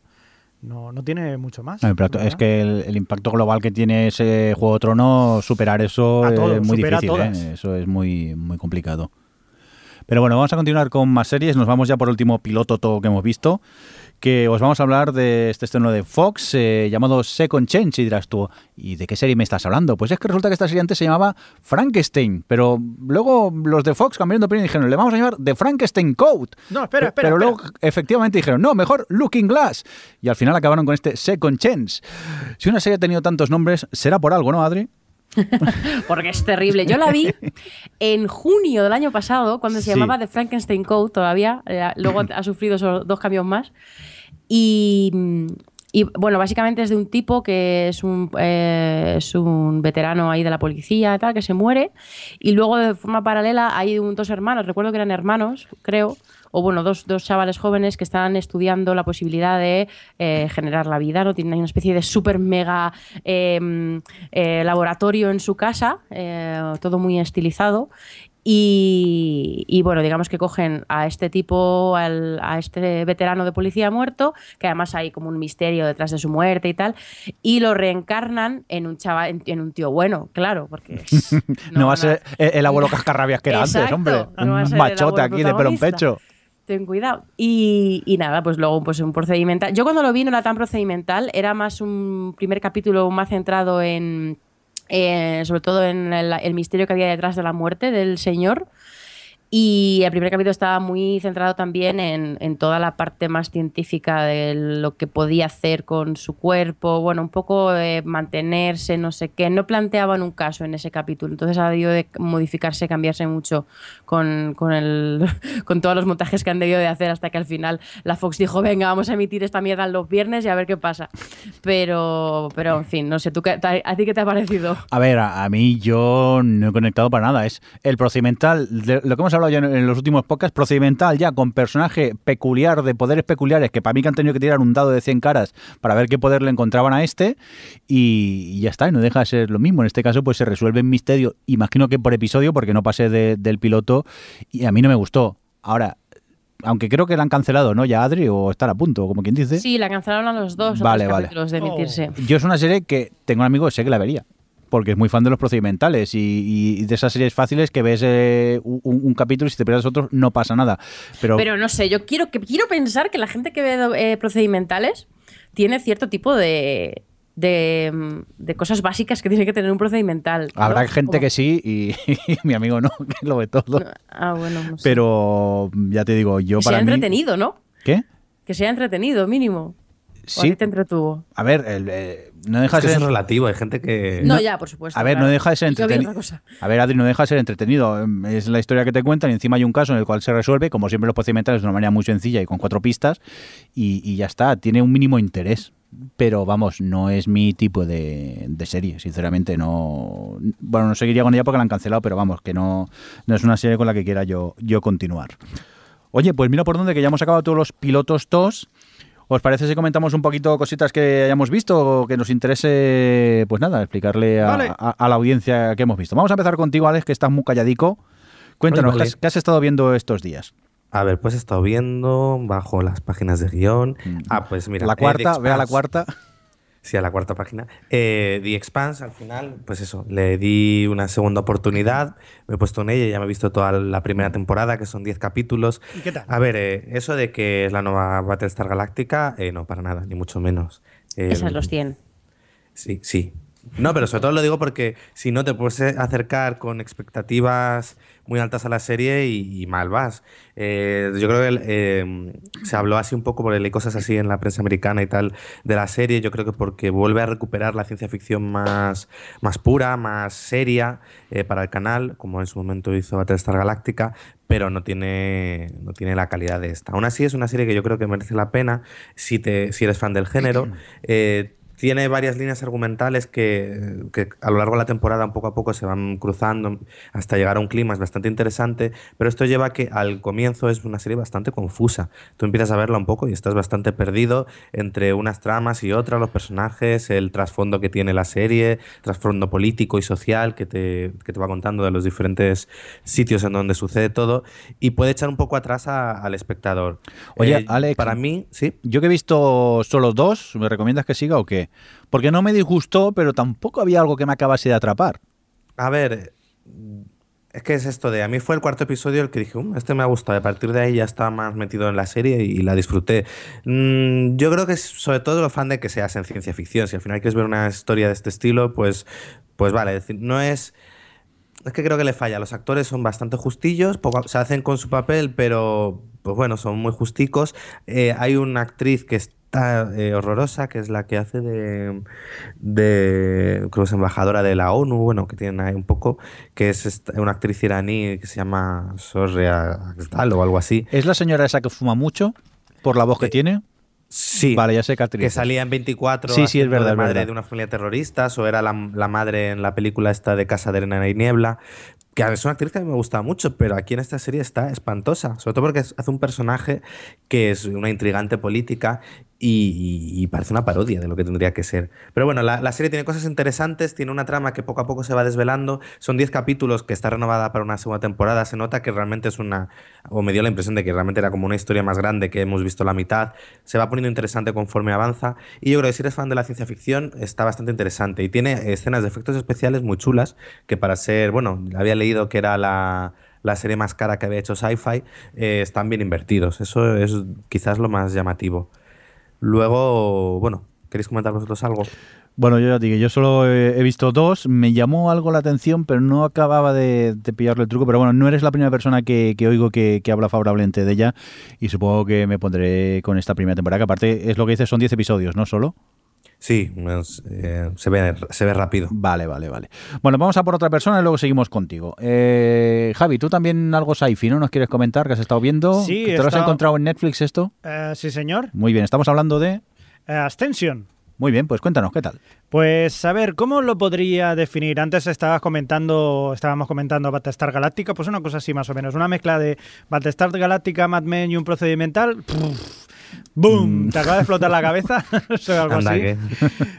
no, no tiene mucho más. Es que el, el impacto global que tiene ese Juego de Tronos, superar eso todo, es muy difícil. ¿eh? Eso es muy, muy complicado. Pero bueno, vamos a continuar con más series. Nos vamos ya por el último piloto todo que hemos visto, que os vamos a hablar de este estreno de Fox eh, llamado Second Change. Y dirás tú, ¿y de qué serie me estás hablando? Pues es que resulta que esta serie antes se llamaba Frankenstein, pero luego los de Fox cambiaron de opinión y dijeron, le vamos a llamar The Frankenstein Code. No, espera, espera. Pero espera. luego efectivamente dijeron, no, mejor Looking Glass. Y al final acabaron con este Second Chance. Si una serie ha tenido tantos nombres, será por algo, ¿no, Adri? Porque es terrible. Yo la vi en junio del año pasado, cuando se Sí. llamaba The Frankenstein Code todavía. eh, luego ha sufrido esos dos cambios más. Y, y, bueno, básicamente es de un tipo que es un, eh, es un veterano ahí de la policía, tal, que se muere. Y luego de forma paralela hay un- dos hermanos, recuerdo que eran hermanos, creo. O bueno, dos, dos chavales jóvenes que están estudiando la posibilidad de eh, generar la vida, ¿no? Tienen una especie de super mega eh, eh, laboratorio en su casa, eh, todo muy estilizado. Y, y, bueno, digamos que cogen a este tipo, al- a este veterano de policía muerto, que además hay como un misterio detrás de su muerte y tal, y lo reencarnan en un chaval, en, en un tío bueno, claro, porque No, va a ser el, el abuelo cascarrabias que era antes, hombre. no un machote aquí de pelo en pecho. Ten cuidado. Y, y nada, pues luego pues un procedimental. Yo cuando lo vi no era tan procedimental, era más un primer capítulo más centrado en, eh, sobre todo en el, el misterio que había detrás de la muerte del señor. Y el primer capítulo estaba muy centrado también en, en toda la parte más científica de lo que podía hacer con su cuerpo, bueno, un poco mantenerse, no sé qué. No planteaban un caso en ese capítulo, entonces ha debido de modificarse, cambiarse mucho con, con, el, con todos los montajes que han debido de hacer hasta que al final la Fox dijo, venga, vamos a emitir esta mierda los viernes y a ver qué pasa. Pero, pero en fin, no sé, ¿tú qué, ¿a ti qué te ha parecido? A ver, a, mí yo no he conectado para nada. Es el procedimental, lo que hemos hablado ya en, los últimos podcasts, procedimental ya con personaje peculiar, de poderes peculiares, que para mí que han tenido que tirar un dado de 100 caras para ver qué poder le encontraban a este, y, y ya está, y no deja de ser lo mismo. En este caso, pues se resuelve en misterio, imagino que por episodio, porque no pasé de- del piloto, y a mí no me gustó. Ahora, aunque creo que la han cancelado, ¿no? Ya Adri, o estar a punto, como quien dice. Sí, la cancelaron a los dos Vale, vale. de emitirse. Yo es una serie que tengo un amigo que sé que la vería. Porque es muy fan de los procedimentales y, y de esas series fáciles que ves eh, un, un capítulo y si te pierdes otro no pasa nada. Pero, Pero no sé, yo quiero, que, quiero pensar que la gente que ve eh, procedimentales tiene cierto tipo de, de, mm, de cosas básicas que tiene que tener un procedimental. ¿no? habrá gente que sí y, mi amigo no, que lo ve todo. No, Ah, bueno, no sé. Pero ya te digo, yo que para sea mí... entretenido, ¿no? ¿Qué? Que sea entretenido, mínimo. ¿O a Sí. te entretuvo? A ver, el, eh, no deja Es de que eso ser... es relativo, hay gente que... No, ya, por supuesto. A ver, claro. no deja de ser entretenido. A ver, Adri, no deja de ser entretenido. Es la historia que te cuentan y encima hay un caso en el cual se resuelve, como siempre los procedimentales, de una manera muy sencilla y con cuatro pistas y, y ya está. Tiene un mínimo interés. Pero vamos, no es mi tipo de, de serie, sinceramente. No. Bueno, no seguiría con ella porque la han cancelado, pero vamos, que no, no es una serie con la que quiera yo, yo continuar. Oye, pues mira por dónde, que ya hemos acabado todos los pilotos TOS. ¿Os parece si comentamos un poquito cositas que hayamos visto o que nos interese, pues nada, explicarle a, Vale. a- a la audiencia que hemos visto? Vamos a empezar contigo, Alex, que estás muy calladico. Cuéntanos, Vale, ¿qué, has, qué has estado viendo estos días? A ver, pues he estado viendo bajo las páginas de guion. Ah, pues mira. la cuarta, ve a la cuarta. Sí, a la cuarta página. Eh, The Expanse, al final, pues eso, le di una segunda oportunidad, me he puesto en ella, ya me he visto toda la primera temporada, que son 10 capítulos. ¿Y qué tal? A ver, eh, eso de que es la nueva Battlestar Galáctica, eh, no, para nada, ni mucho menos. Eh, Esas los 100. Sí, sí. No, pero sobre todo lo digo porque si no te puedes acercar con expectativas muy altas a la serie y, y mal vas. Eh, yo creo que eh, se habló así un poco, porque leí cosas así en la prensa americana y tal de la serie. Yo creo que porque vuelve a recuperar la ciencia ficción más, más pura, más seria eh, para el canal, como en su momento hizo Battlestar Galáctica, pero no tiene, no tiene la calidad de esta. Aún así es una serie que yo creo que merece la pena si, te, si eres fan del género. Eh, tiene varias líneas argumentales que, que a lo largo de la temporada un poco a poco se van cruzando hasta llegar a un clima bastante interesante, pero esto lleva a que al comienzo es una serie bastante confusa. Tú empiezas a verla un poco y estás bastante perdido entre unas tramas y otras, los personajes, el trasfondo que tiene la serie, trasfondo político y social que te, que te va contando de los diferentes sitios en donde sucede todo y puede echar un poco atrás a- al espectador. Oye, Eh, Alex, Para mí, sí. Yo que he visto solo dos, ¿me recomiendas que siga o qué? Porque no me disgustó, pero tampoco había algo que me acabase de atrapar. A ver, Es que es esto de, a mí fue el cuarto episodio el que dije, "Um, este me ha gustado, a partir de ahí ya estaba más metido en la serie y, la disfruté. Mm, yo creo que sobre todo lo fan de que seas en ciencia ficción, si al final quieres ver una historia de este estilo, pues, pues vale, es decir, no es... Es que creo que le falla, los actores son bastante justillos, poco- se hacen con su papel, pero pues bueno, son muy justicos. Eh, hay una actriz que está eh, horrorosa, que es la que hace de, de creo que es embajadora de la ONU, bueno, que tienen ahí un poco, que es esta- una actriz iraní que se llama Sorria Agdal o algo así. ¿Es la señora esa que fuma mucho por la voz que Eh, tiene? Sí. Vale, ya sé que actriz Que salía en 24 Sí, sí, es verdad, madre verdad. de una familia terrorista, o era la, la madre en la película esta de Casa de Arena y Niebla. Que es una actriz que a mí me gusta mucho, pero aquí en esta serie está espantosa. Sobre todo porque hace un personaje que es una intrigante política y, parece una parodia de lo que tendría que ser. Pero bueno, la, la serie tiene cosas interesantes, tiene una trama que poco a poco se va desvelando. Son 10 capítulos que está renovada para una segunda temporada. Se nota que realmente es una. O me dio la impresión de que realmente era como una historia más grande que hemos visto la mitad. Se va poniendo interesante conforme avanza. Y yo creo que si eres fan de la ciencia ficción, está bastante interesante. Y tiene escenas de efectos especiales muy chulas, que para ser. Bueno, había leído que era la la serie más cara que había hecho Sci-Fi, eh, están bien invertidos. Eso es quizás lo más llamativo. Luego, bueno, ¿queréis comentar vosotros algo? Bueno, yo ya digo, yo solo he, visto dos, me llamó algo la atención, pero no acababa de, de pillarle el truco. Pero bueno, no eres la primera persona que, que oigo que, que habla favorablemente de ella y supongo que me pondré con esta primera temporada, que aparte es lo que dices, son 10 episodios, ¿no? Solo. Sí, es, eh, se, ve, se ve rápido. Vale, vale, vale. Bueno, vamos a por otra persona y luego seguimos contigo. Eh, Javi, tú también algo sci-fi, ¿no? ¿Nos quieres comentar que has estado viendo? Sí, ¿Te lo has encontrado en Netflix esto? Eh, sí, señor. Muy bien, estamos hablando de... Eh, Ascension. Muy bien, pues cuéntanos, ¿qué tal? Pues a ver, ¿cómo lo podría definir? Antes estabas comentando, estábamos comentando Battlestar Galáctica, pues una cosa así más o menos, una mezcla de Battlestar Galáctica, Mad Men y un procedimental. Pff, ¡Boom! ¿Te acaba de explotar la cabeza? O sea, algo Anda, así. que-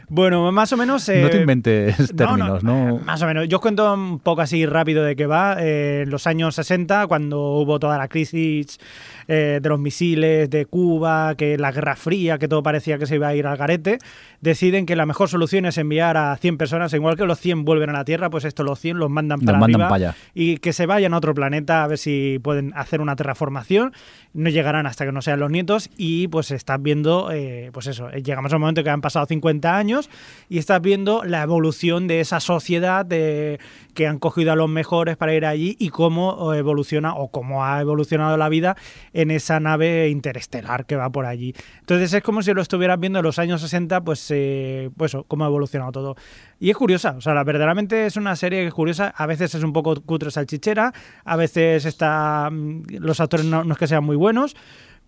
Bueno, más o menos. no te eh, inventes términos, ¿no? Más o menos. Yo os cuento un poco así rápido de qué va. Eh, en los años 60, cuando hubo toda la crisis eh, de los misiles de Cuba, que la Guerra Fría, que todo parecía que se iba a ir al garete, deciden que la mejor solución es enviar a 100 personas, igual que los 100 vuelven a la Tierra, pues estos los 100 los mandan Los para mandan arriba para allá. y que se vayan a otro planeta a ver si pueden hacer una terraformación. No llegarán hasta que no sean los nietos y pues estás viendo, eh, pues eso, eh, llegamos a un momento que han pasado 50 años y estás viendo la evolución de esa sociedad de, que han cogido a los mejores para ir allí y cómo evoluciona o cómo ha evolucionado la vida en esa nave interestelar que va por allí. Entonces es como si lo estuvieras viendo en los años 60, pues, eh, pues eso, cómo ha evolucionado todo. Y es curiosa, o sea, la- verdaderamente es una serie que es curiosa, a veces es un poco cutre salchichera, a veces está mm, los actores no, no es que sean muy buenos,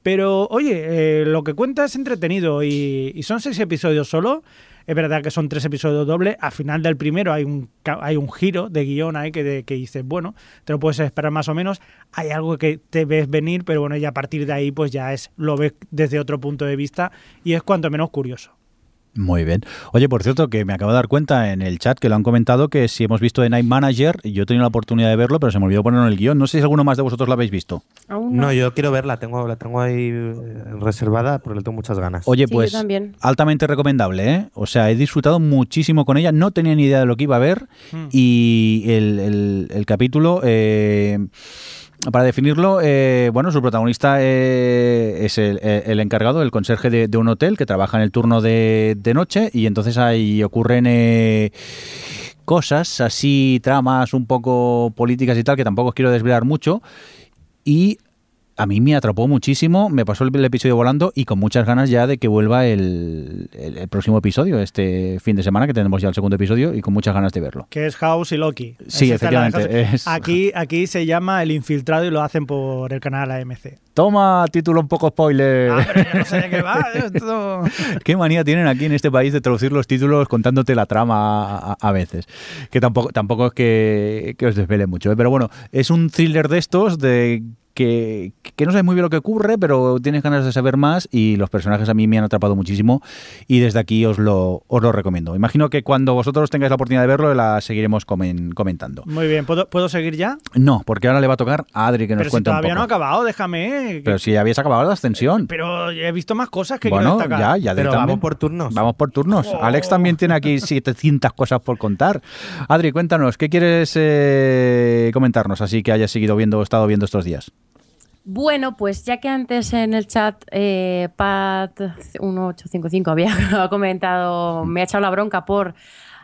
pero oye, eh, lo que cuenta es entretenido y, y son seis episodios solo. Es verdad que son tres episodios dobles. Al final del primero hay un, hay un giro de guion ahí que, de- que dices, bueno, te lo puedes esperar más o menos. Hay algo que te ves venir, pero bueno, ya a partir de ahí pues ya es lo ves desde otro punto de vista y es cuanto menos curioso. Muy bien. Oye, por cierto, que me acabo de dar cuenta en el chat que lo han comentado que si hemos visto The Night Manager, yo he tenido la oportunidad de verlo, pero se me olvidó ponerlo en el guion. No sé si alguno más de vosotros lo habéis visto. Aún No, yo quiero verla, tengo, la tengo ahí eh, reservada porque le tengo muchas ganas. Oye, Sí, pues yo también. altamente recomendable, ¿eh? O sea, he disfrutado muchísimo con ella, no tenía ni idea de lo que iba a ver Mm. y el, el- el capítulo, eh, para definirlo, eh, bueno, su protagonista eh, es el, el encargado, el conserje de, un hotel que trabaja en el turno de, noche y entonces ahí ocurren... eh, cosas así, tramas un poco políticas y tal, que tampoco os quiero desvelar mucho. Y a mí me atrapó muchísimo, me pasó el, episodio volando y con muchas ganas ya de que vuelva el, el- el próximo episodio, este fin de semana, que tenemos ya el segundo episodio y con muchas ganas de verlo. Que es House y Loki. Sí, es efectivamente, es- Aquí, aquí se llama El Infiltrado y lo hacen por el canal AMC. Toma, título un poco spoiler. Ah, pero yo no sé de qué va. esto. Qué manía tienen aquí en este país de traducir los títulos contándote la trama a veces. Que tampoco, tampoco es que, que os desvele mucho. ¿eh? Pero bueno, es un thriller de estos de que, que no sabes muy bien lo que ocurre, pero tienes ganas de saber más y los personajes a mí me han atrapado muchísimo y desde aquí os lo, os lo recomiendo. Imagino que cuando vosotros tengáis la oportunidad de verlo la seguiremos comen- comentando. Muy bien, ¿puedo, ¿puedo seguir ya? No, porque ahora le va a tocar a Adri que nos Pero si cuente un todavía poco. no ha acabado, déjame. Pero si habéis acabado la ascensión. Pero he visto más cosas que Bueno, quiero destacar. ya, ya Pero vamos por turnos. Vamos por turnos. Oh. Alex también tiene aquí 700 cosas por contar. Adri, cuéntanos, ¿qué quieres eh, comentarnos así que hayas seguido viendo o estado viendo estos días? Bueno, pues ya que antes en el chat eh, Pat1855 había comentado, me ha echado la bronca por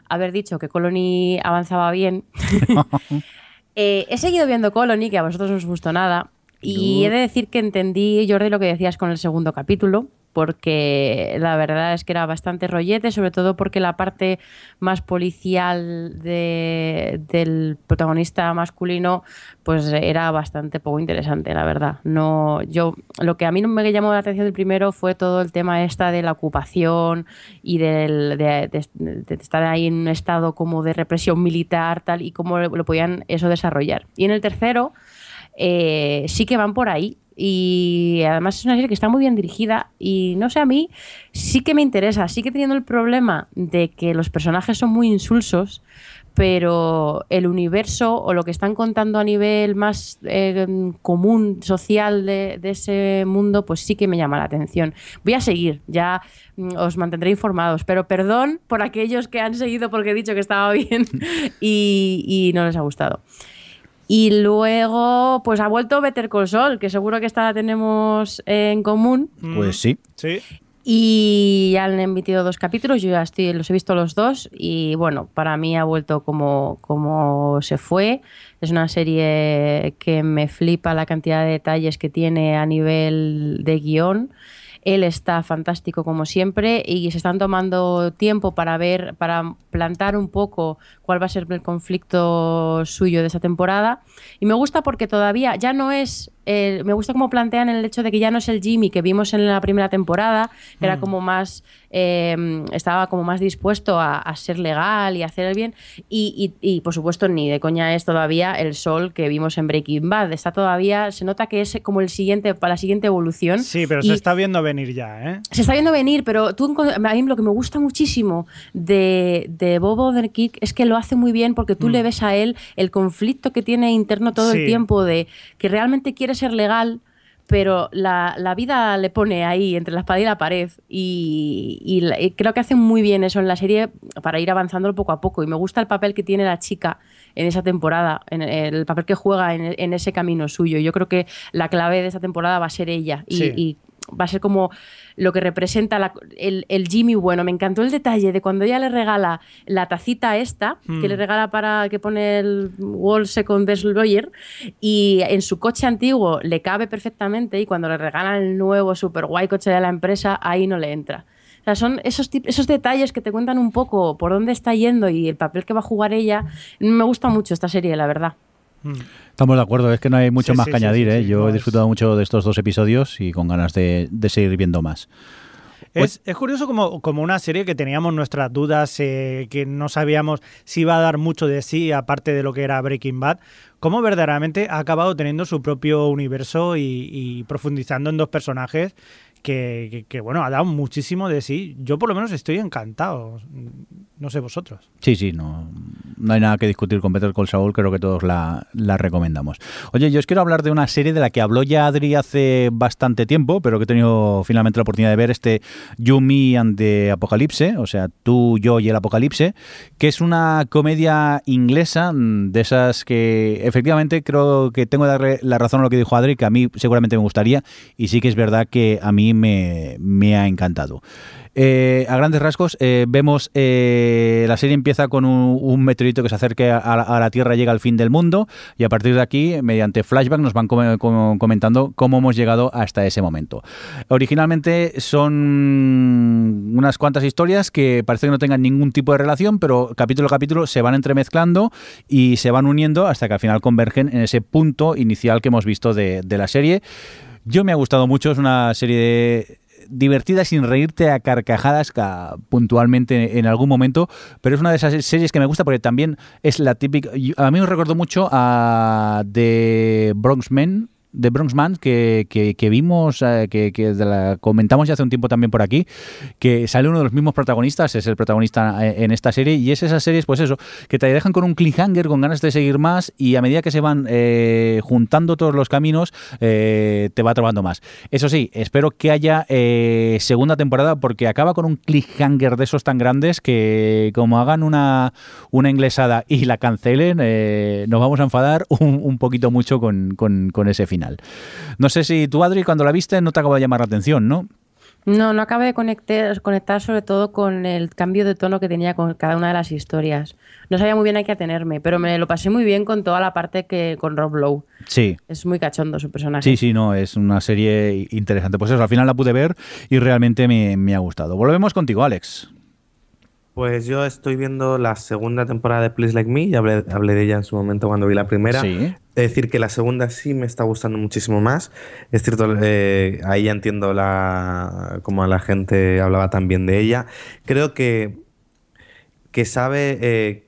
haber dicho que Colony avanzaba bien. Eh, he seguido viendo Colony, que a vosotros no os gustó nada. Y he de decir que entendí, Jordi, lo que decías con el segundo capítulo, porque la verdad es que era bastante rollete, sobre todo porque la parte más policial de- del protagonista masculino, pues era bastante poco interesante, la verdad. No, yo, lo que a mí no me llamó la atención del primero fue todo el tema esta de la ocupación y del, de, estar ahí en un estado como de represión militar, tal, y cómo lo podían eso desarrollar. Y en el tercero, eh, sí que van por ahí. Y además es una serie que está muy bien dirigida y no sé, a mí sí que me interesa, sí que teniendo el problema de que los personajes son muy insulsos, pero el universo o lo que están contando a nivel más eh, común, social de, ese mundo, pues sí que me llama la atención. Voy a seguir, ya mm, os mantendré informados, pero perdón por aquellos que han seguido porque he dicho que estaba bien y no les ha gustado. Y luego, pues ha vuelto Better Call Saul, que seguro que esta la tenemos en común. Mm, Pues sí. Sí. Y ya han emitido dos capítulos, yo ya estoy, los he visto los dos y bueno, para mí ha vuelto como, como se fue. Es una serie que me flipa la cantidad de detalles que tiene a nivel de guion. Él está fantástico como siempre y se están tomando tiempo para ver, para plantar un poco cuál va a ser el conflicto suyo de esta temporada. Y me gusta porque todavía ya no es, me gusta cómo plantean el hecho de que ya no es el Jimmy que vimos en la primera temporada, que era como más, eh, estaba como más dispuesto a, a ser legal y a hacer el bien. Y, y- y, por supuesto ni de coña es todavía el sol que vimos en Breaking Bad. Está todavía, se nota que es como el siguiente, para la siguiente evolución. Sí, pero Y- se está viendo venir ya, ¿eh? se está viendo venir, pero tú, a mí lo que me gusta muchísimo de, de Bob Odenkirk es que lo hace muy bien porque tú le ves a él el conflicto que tiene interno todo Sí. el tiempo de que realmente quiere ser legal, pero la, la vida le pone ahí entre la espada y la pared y, y la- y creo que hace muy bien eso en la serie para ir avanzando poco a poco y me gusta el papel que tiene la chica en esa temporada, en el papel que juega en, en ese camino suyo. Yo creo que la clave de esa temporada va a ser ella y- Sí. y va a ser como lo que representa la- el, el Jimmy bueno. Me encantó el detalle de cuando ella le regala la tacita esta, que le regala para que pone el Wall Second Destroyer, y en su coche antiguo le cabe perfectamente, y cuando le regalan el nuevo super guay coche de la empresa, ahí no le entra. O sea, son esos, esos detalles que te cuentan un poco por dónde está yendo y el papel que va a jugar ella. Me gusta mucho esta serie, la verdad. Estamos de acuerdo, es que no hay mucho Sí, más sí, que sí, añadir. ¿eh? Yo no, he es- disfrutado mucho de estos dos episodios y con ganas de, de seguir viendo más. Es, es curioso como, como una serie que teníamos nuestras dudas, eh, que no sabíamos si iba a dar mucho de sí, aparte de lo que era Breaking Bad, cómo verdaderamente ha acabado teniendo su propio universo y, y profundizando en dos personajes que, que- que, bueno, ha dado muchísimo de sí. Yo por lo menos estoy encantado. No sé vosotros. Sí, sí, no, no hay nada que discutir con Better Call Saul, creo que todos la, la recomendamos. Oye, yo os quiero hablar de una serie de la que habló ya Adri hace bastante tiempo, pero que he tenido finalmente la oportunidad de ver, este You, Me and the Apocalypse, o sea, tú, yo y el Apocalipse, que es una comedia inglesa mm, de esas que efectivamente creo que tengo la razón a lo que dijo Adri, que a mí seguramente me gustaría, y sí que es verdad que a mí me, me ha encantado. Eh, a grandes rasgos, eh, vemos eh, la serie empieza con un, meteorito que se acerca a, la- Tierra, llega al fin del mundo, y a partir de aquí, mediante flashback, nos van come- com- comentando cómo hemos llegado hasta ese momento. Originalmente son unas cuantas historias que parece que no tengan ningún tipo de relación, pero capítulo a capítulo se van entremezclando y se van uniendo hasta que al final convergen en ese punto inicial que hemos visto de, de la serie. Yo me ha gustado mucho, es una serie de divertida sin reírte a carcajadas ca- puntualmente en algún momento, pero es una de esas series que me gusta porque también es la típica... A mí me recordó mucho a The Bronx Men, de Bronxman que, que, vimos, eh, que, la comentamos ya hace un tiempo también por aquí, que sale uno de los mismos protagonistas, es el protagonista eh, en esta serie, y es esas series, pues eso, que te dejan con un cliffhanger, con ganas de seguir más, y a medida que se van eh, juntando todos los caminos, te va trabando más. Eso sí, espero que haya segunda temporada, porque acaba con un cliffhanger de esos tan grandes que como hagan una, una inglesada y la cancelen, nos vamos a enfadar un, un poquito mucho con, con, con ese final. No sé si tú, Adri, cuando la viste no te acaba de llamar la atención, ¿no? No, no acabé de conectar, conectar sobre todo con el cambio de tono que tenía con cada una de las historias. No sabía muy bien a qué atenerme, pero me lo pasé muy bien con toda la parte que con Rob Lowe. Sí. Es muy cachondo su personaje. Sí, sí, no, es una serie interesante. Pues eso, al final la pude ver y realmente me, me ha gustado. Volvemos contigo, Alex. Pues yo estoy viendo la segunda temporada de Please Like Me, ya hablé, de ella en su momento cuando vi la primera. Sí. Es decir, que la segunda sí me está gustando muchísimo más. Es cierto, eh, ahí ya entiendo la, como la gente hablaba también de ella. Creo que, que sabe, eh,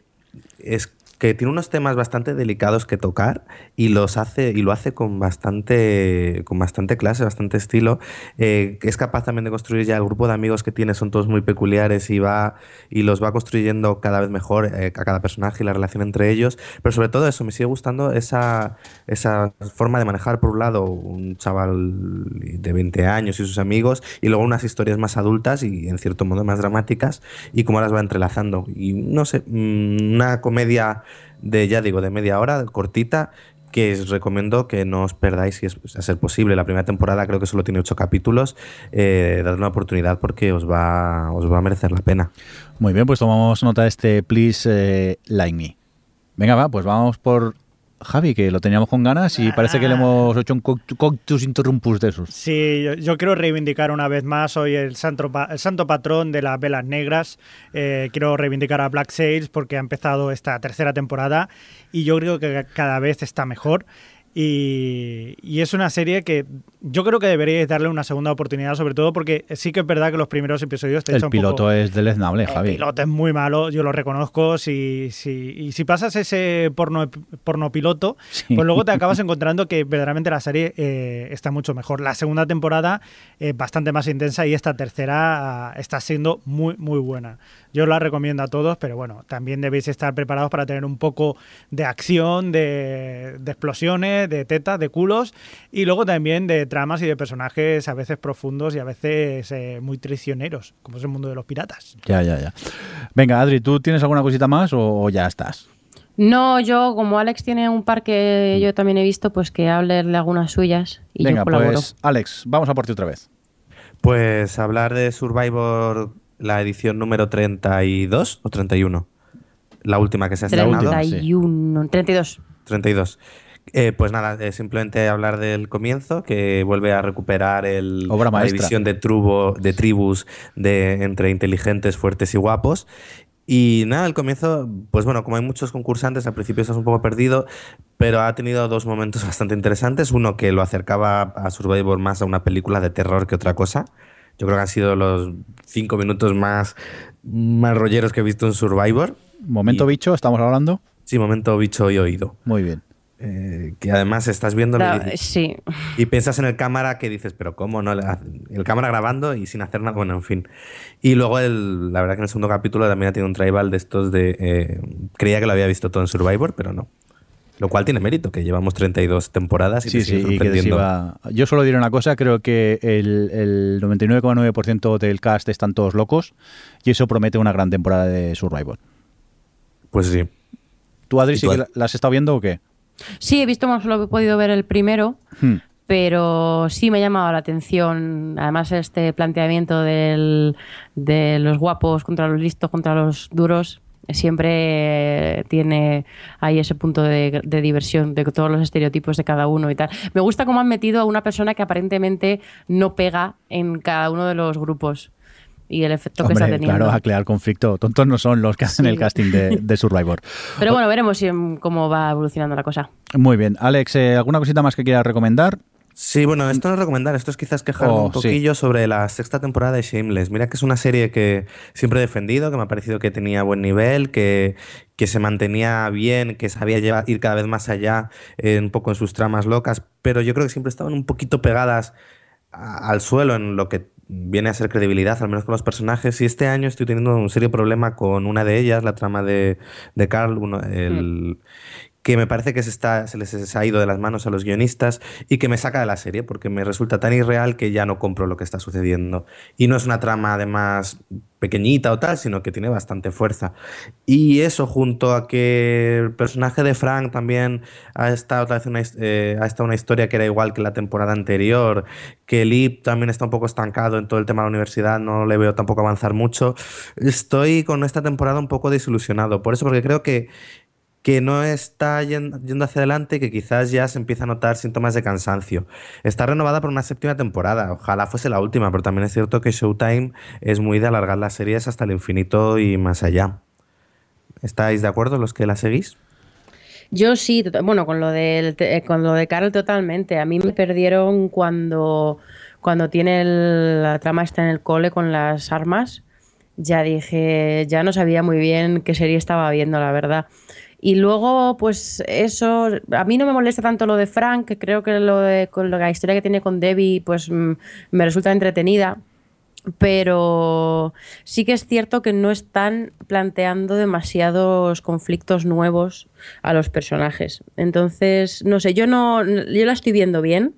es que tiene unos temas bastante delicados que tocar y los hace y lo hace con bastante con bastante clase, bastante estilo. Eh, es capaz también de construir ya el grupo de amigos que tiene son todos muy peculiares y va y los va construyendo cada vez mejor eh, a cada personaje y la relación entre ellos. Pero sobre todo eso me sigue gustando esa esa forma de manejar por un lado un chaval de 20 años y sus amigos y luego unas historias más adultas y en cierto modo más dramáticas y cómo las va entrelazando y no sé mm, una comedia de, ya digo, de media hora, cortita, que os recomiendo que no os perdáis si es a ser posible. La primera temporada creo que solo tiene ocho capítulos. Eh, una oportunidad porque os va, os va a merecer la pena. Muy bien, pues tomamos nota de este Please eh, Like Me. Venga, va, pues vamos por Javi, que lo teníamos con ganas y parece que le hemos hecho un coctus interrumpus de esos. Sí, yo, quiero reivindicar una vez más hoy el santo, el santo patrón de las velas negras. Eh, quiero reivindicar a Black Sails porque ha empezado esta tercera temporada y yo creo que cada vez está mejor. Y, es una serie que yo creo que deberíais darle una segunda oportunidad, sobre todo porque sí que es verdad que los primeros episodios te El piloto es deleznable, Javi. El piloto es muy malo, yo lo reconozco. Si, si, y si pasas ese porno, porno piloto, pues luego te acabas encontrando que verdaderamente la serie eh, está mucho mejor. La segunda temporada es bastante más intensa y esta tercera ah, está siendo muy, muy buena. Yo la recomiendo a todos, pero bueno, también debéis estar preparados para tener un poco de acción, de, explosiones, de tetas, de culos y luego también de tramas y de personajes a veces profundos y a veces eh, muy traicioneros, como es el mundo de los piratas. Ya, ya, ya. Venga, Adri, ¿tú tienes alguna cosita más o, ya estás? No, yo, como Alex tiene un par que yo también he visto, pues que hable de algunas suyas y Venga, yo colaboro. pues Alex, vamos a por ti otra vez. Pues hablar de Survivor la edición número 32 o 31. La última que se ha estrenado. 31, 32. 32. pues nada, eh, simplemente hablar del comienzo, que vuelve a recuperar el, la división de, de tribus de, entre inteligentes, fuertes y guapos. Y nada, el comienzo, pues bueno, como hay muchos concursantes, al principio estás un poco perdido, pero ha tenido dos momentos bastante interesantes. Uno que lo acercaba a Survivor más a una película de terror que otra cosa. Yo creo que han sido los cinco minutos más, más rolleros que he visto en Survivor. ¿Momento bicho estamos hablando? Sí, momento bicho y oído. Muy bien. Eh, que además estás viendo y, sí. y piensas en el cámara que dices, pero ¿cómo no? El cámara grabando y sin hacer nada, bueno, en fin. Y luego, el, la verdad que en el segundo capítulo también ha tenido un tribal de estos de... Eh, creía que lo había visto todo en Survivor, pero no. Lo cual tiene mérito, que llevamos 32 temporadas y sí, sí, Yo solo diré una cosa, creo que el, el 99,9% del cast están todos locos y eso promete una gran temporada de Survivor. Pues sí. ¿Tú, Adri, sí que la has estado viendo o qué? Sí, he visto, solo he podido ver el primero, hmm. pero sí me ha llamado la atención, además, este planteamiento del, de los guapos contra los listos, contra los duros, siempre tiene ahí ese punto de, diversión de todos los estereotipos de cada uno y tal. Me gusta cómo han metido a una persona que aparentemente no pega en cada uno de los grupos y el efecto que está teniendo. Claro, a crear conflicto. Tontos no son los que hacen el casting de, Survivor. Pero bueno, veremos cómo va evolucionando la cosa. Muy bien. Alex, eh, ¿alguna cosita más que quieras recomendar? Sí, bueno, esto no es recomendar, esto es quizás quejarme Oh, un sí. poquillo sobre la sexta temporada de Shameless. Mira que es una serie que siempre he defendido, que me ha parecido que tenía buen nivel, que, que se mantenía bien, que sabía llevar- ir cada vez más allá eh, un poco en sus tramas locas, pero yo creo que siempre estaban un poquito pegadas a- al suelo en lo que viene a ser credibilidad, al menos con los personajes. Y este año estoy teniendo un serio problema con una de ellas, la trama de, de Carl, uno- el, que me parece que se, les ha ido de las manos a los guionistas y que me saca de la serie porque me resulta tan irreal que ya no compro lo que está sucediendo. Y no es una trama además pequeñita o tal, sino que tiene bastante fuerza. Y eso junto a que el personaje de Frank también ha estado otra vez una, eh, ha estado una historia que era igual que la temporada anterior, que Lip también está un poco estancado en todo el tema de la universidad, no le veo tampoco avanzar mucho. Estoy con esta temporada un poco desilusionado, por eso porque creo que que no está yen- yendo hacia adelante, que quizás ya se empieza a notar síntomas de cansancio. Está renovada por una séptima temporada, ojalá fuese la última, pero también es cierto que Showtime es muy de alargar las series hasta el infinito y más allá. ¿Estáis de acuerdo los que la seguís? Yo sí, bueno, con lo, eh, con lo de Carol totalmente. A mí me perdieron cuando, cuando tiene la trama está en el cole con las armas. Ya dije, ya no sabía muy bien qué serie estaba viendo, la verdad. Y luego, pues eso, a mí no me molesta tanto lo de Frank, creo que lo de con la historia que tiene con Debbie, pues mm, me resulta entretenida pero sí que es cierto que no están planteando demasiados conflictos nuevos a los personajes. Entonces, no sé, yo no, yo la estoy viendo bien,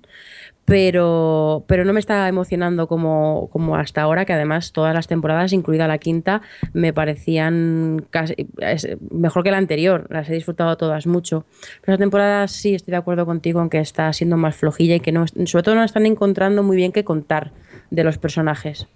pero, pero no me está emocionando como, como hasta ahora, que además todas las temporadas, incluida la quinta, me parecían casi, mejor que la anterior. Las he disfrutado todas mucho. Pero esta temporada sí estoy de acuerdo contigo en que está siendo más flojilla y que no, sobre todo no están encontrando muy bien qué contar de los personajes.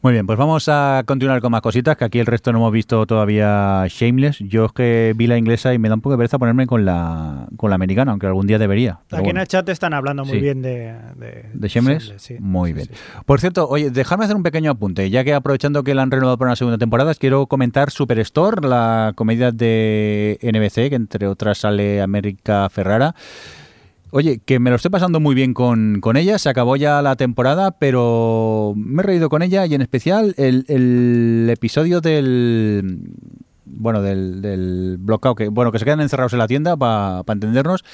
Muy bien, pues vamos a continuar con más cositas, que aquí el resto no hemos visto todavía Shameless. Yo es que vi la inglesa y me da un poco de pereza ponerme con la, con la americana, aunque algún día debería. Aquí bueno. en el chat están hablando muy Sí. bien de... ¿De, ¿De Shameless? sí. Muy Sí, bien. Por cierto, oye, dejadme hacer un pequeño apunte, ya que aprovechando que la han renovado para una segunda temporada, quiero comentar Superstore, la comedia de NBC, que entre otras sale América Ferrara. Oye, que me lo estoy pasando muy bien con, con ella, se acabó ya la temporada, pero me he reído con ella y en especial el, el episodio del... Bueno, del, del bloqueo, que bueno, que se quedan encerrados en la tienda para entendernos,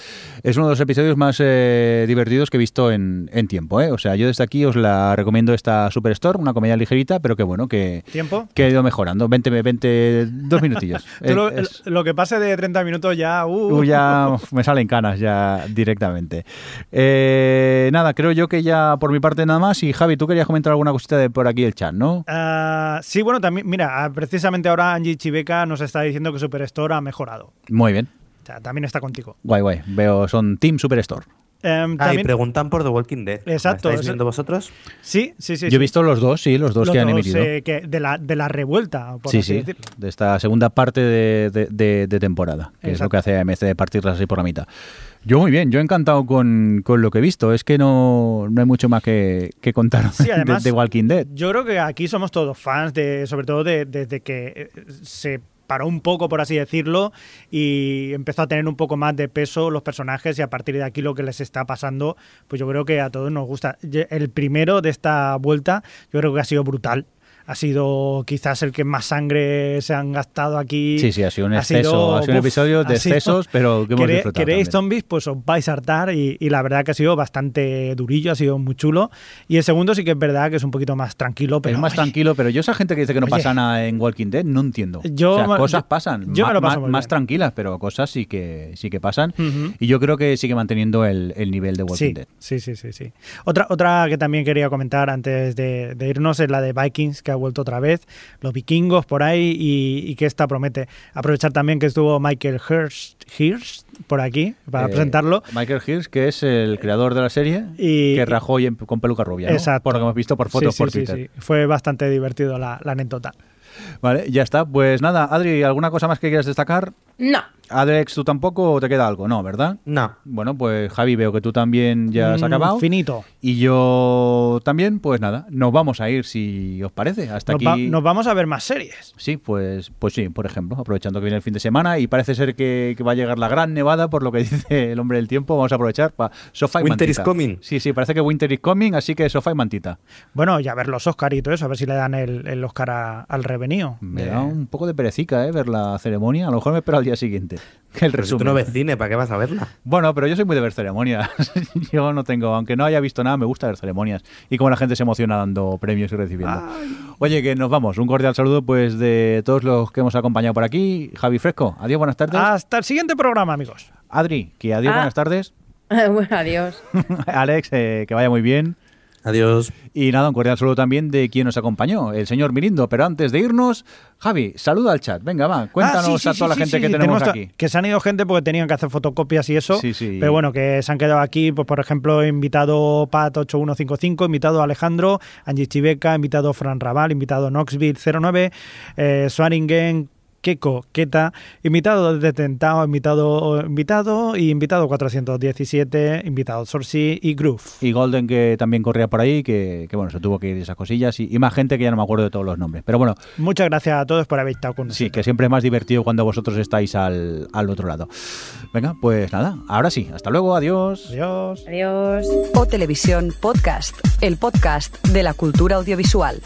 es uno de los episodios más eh, divertidos que he visto en, en tiempo. ¿eh? O sea, yo desde aquí os la recomiendo esta Superstore, una comedia ligerita, pero que bueno, que, ¿Tiempo? que ha ido mejorando. 20, 20, dos minutillos. Tú lo, Es- lo que pase de 30 minutos ya... uh, Uh, ya me salen canas ya directamente. Eh, nada, creo yo que ya por mi parte nada más. Y Javi, tú querías comentar alguna cosita de por aquí el chat, ¿no? Ah, sí, bueno, también, mira, ah, precisamente ahora Angie Chiveca nos está diciendo que Superstore ha mejorado. Muy bien. O sea, también está contigo. Guay, guay. Veo, son Team Superstore. Em, Ah, y también- preguntan por The Walking Dead. Exacto, ¿La estáis viendo vosotros? sí, sí, sí. Yo he visto los dos, sí, los dos Los que han emitido. eh, que de, la, de la revuelta, por sí, así sí, decirlo. de esta segunda parte de, de- de- de temporada, que es lo que hace AMC de partirlas así por la mitad. Yo muy bien, yo encantado con, con lo que he visto. Es que no, no hay mucho más que, que contar Sí, de- además, de, Walking Dead. Yo creo que aquí somos todos fans, de, sobre todo de- desde que eh, se paró un poco, por así decirlo, y empezó a tener un poco más de peso los personajes y a partir de aquí lo que les está pasando, pues yo creo que a todos nos gusta. El primero de esta vuelta yo creo que ha sido brutal. Ha sido quizás el que más sangre se han gastado aquí. Sí, sí, ha sido un Ha exceso, sido, ha sido un uf, episodio de ha sido- excesos, pero que hemos disfrutado. ¿Queréis también. zombies? Pues os vais a hartar y, y la verdad que ha sido bastante durillo, ha sido muy chulo. Y el segundo sí que es verdad que es un poquito más tranquilo, pero es más ay, tranquilo, pero yo esa gente que dice que no Oye. pasa nada en Walking Dead no entiendo. Yo o sea, cosas yo- pasan, yo me lo paso más bien. tranquilas, pero cosas sí que sí que pasan. Ujú. Y yo creo que sigue manteniendo el, el nivel de Walking Sí, Dead. sí, sí, sí, sí. Otra, otra que también quería comentar antes de, de irnos es la de Vikings, que ha vuelto otra vez, los vikingos por ahí y, y que esta promete. Aprovechar también que estuvo Michael Hirst, Hirst por aquí para Eh, presentarlo. Michael Hirsch, que es el creador de la serie, Y- que rajó y en- con peluca rubia, ¿no? Exacto. Por lo que hemos visto por fotos Sí, sí, por sí, Twitter. sí. Fue bastante divertido la, la anécdota. Vale, ya está. Pues nada, Adri, ¿alguna cosa más que quieras destacar? No. Alex, ¿tú tampoco o te queda algo? No, ¿verdad? No. Bueno, pues Javi, veo que tú también ya has Mm, acabado. Finito. Y yo también, pues nada, nos vamos a ir si os parece. Hasta Nos, aquí. va- nos vamos a ver más series. Sí, pues, pues sí, por ejemplo, aprovechando que viene el fin de semana y parece ser que, que va a llegar la gran nevada, por lo que dice el hombre del tiempo, vamos a aprovechar para sofá y Winter mantita. is coming. Sí, sí, parece que Winter is coming, así que sofá y mantita. Bueno, y a ver los Oscar y todo eso, a ver si le dan el, el Oscar a- al revenido. Me De- da un poco de perecica, ¿eh? Ver la ceremonia. A lo mejor me espero al día siguiente. El Pero si resumen. tú no ves cine, ¿para qué vas a verla? Bueno, pero yo soy muy de ver ceremonias. yo no tengo, aunque no haya visto nada, me gusta ver ceremonias. Y como la gente se emociona dando premios y recibiendo. Oye, que nos vamos. Un cordial saludo pues de todos los que hemos acompañado por aquí. Javi Fresco, adiós, buenas tardes. Hasta el siguiente programa, amigos. Adri, que adiós, Ah. buenas tardes. bueno, adiós. Alex, eh, que vaya muy bien. Adiós. Y nada, un cordial saludo también de quien nos acompañó, el señor Mirindo. Pero antes de irnos, Javi, saluda al chat. Venga, va, cuéntanos Ah, sí, sí, a toda sí, la sí, gente sí, que tenemos aquí. Que se han ido gente porque tenían que hacer fotocopias y eso. Sí, sí. Pero bueno, que se han quedado aquí, pues por ejemplo, invitado Pat8155, invitado Alejandro, Angie Chiveca, invitado Fran Raval, invitado Knoxville 09, eh, Swaringen, Keko, Keta, invitado desde Tentao, invitado, invitado y invitado 417, invitado Sorsi y Groove. Y Golden, que también corría por ahí, que, que, bueno, se tuvo que ir de esas cosillas. Y, y más gente que ya no me acuerdo de todos los nombres. Pero bueno, Muchas gracias a todos por haber estado con nosotros. sí, que siempre es más divertido cuando vosotros estáis al, al otro lado. Venga, pues nada, ahora sí, hasta luego, adiós. Adiós. Adiós. O Televisión Podcast, el podcast de la cultura audiovisual.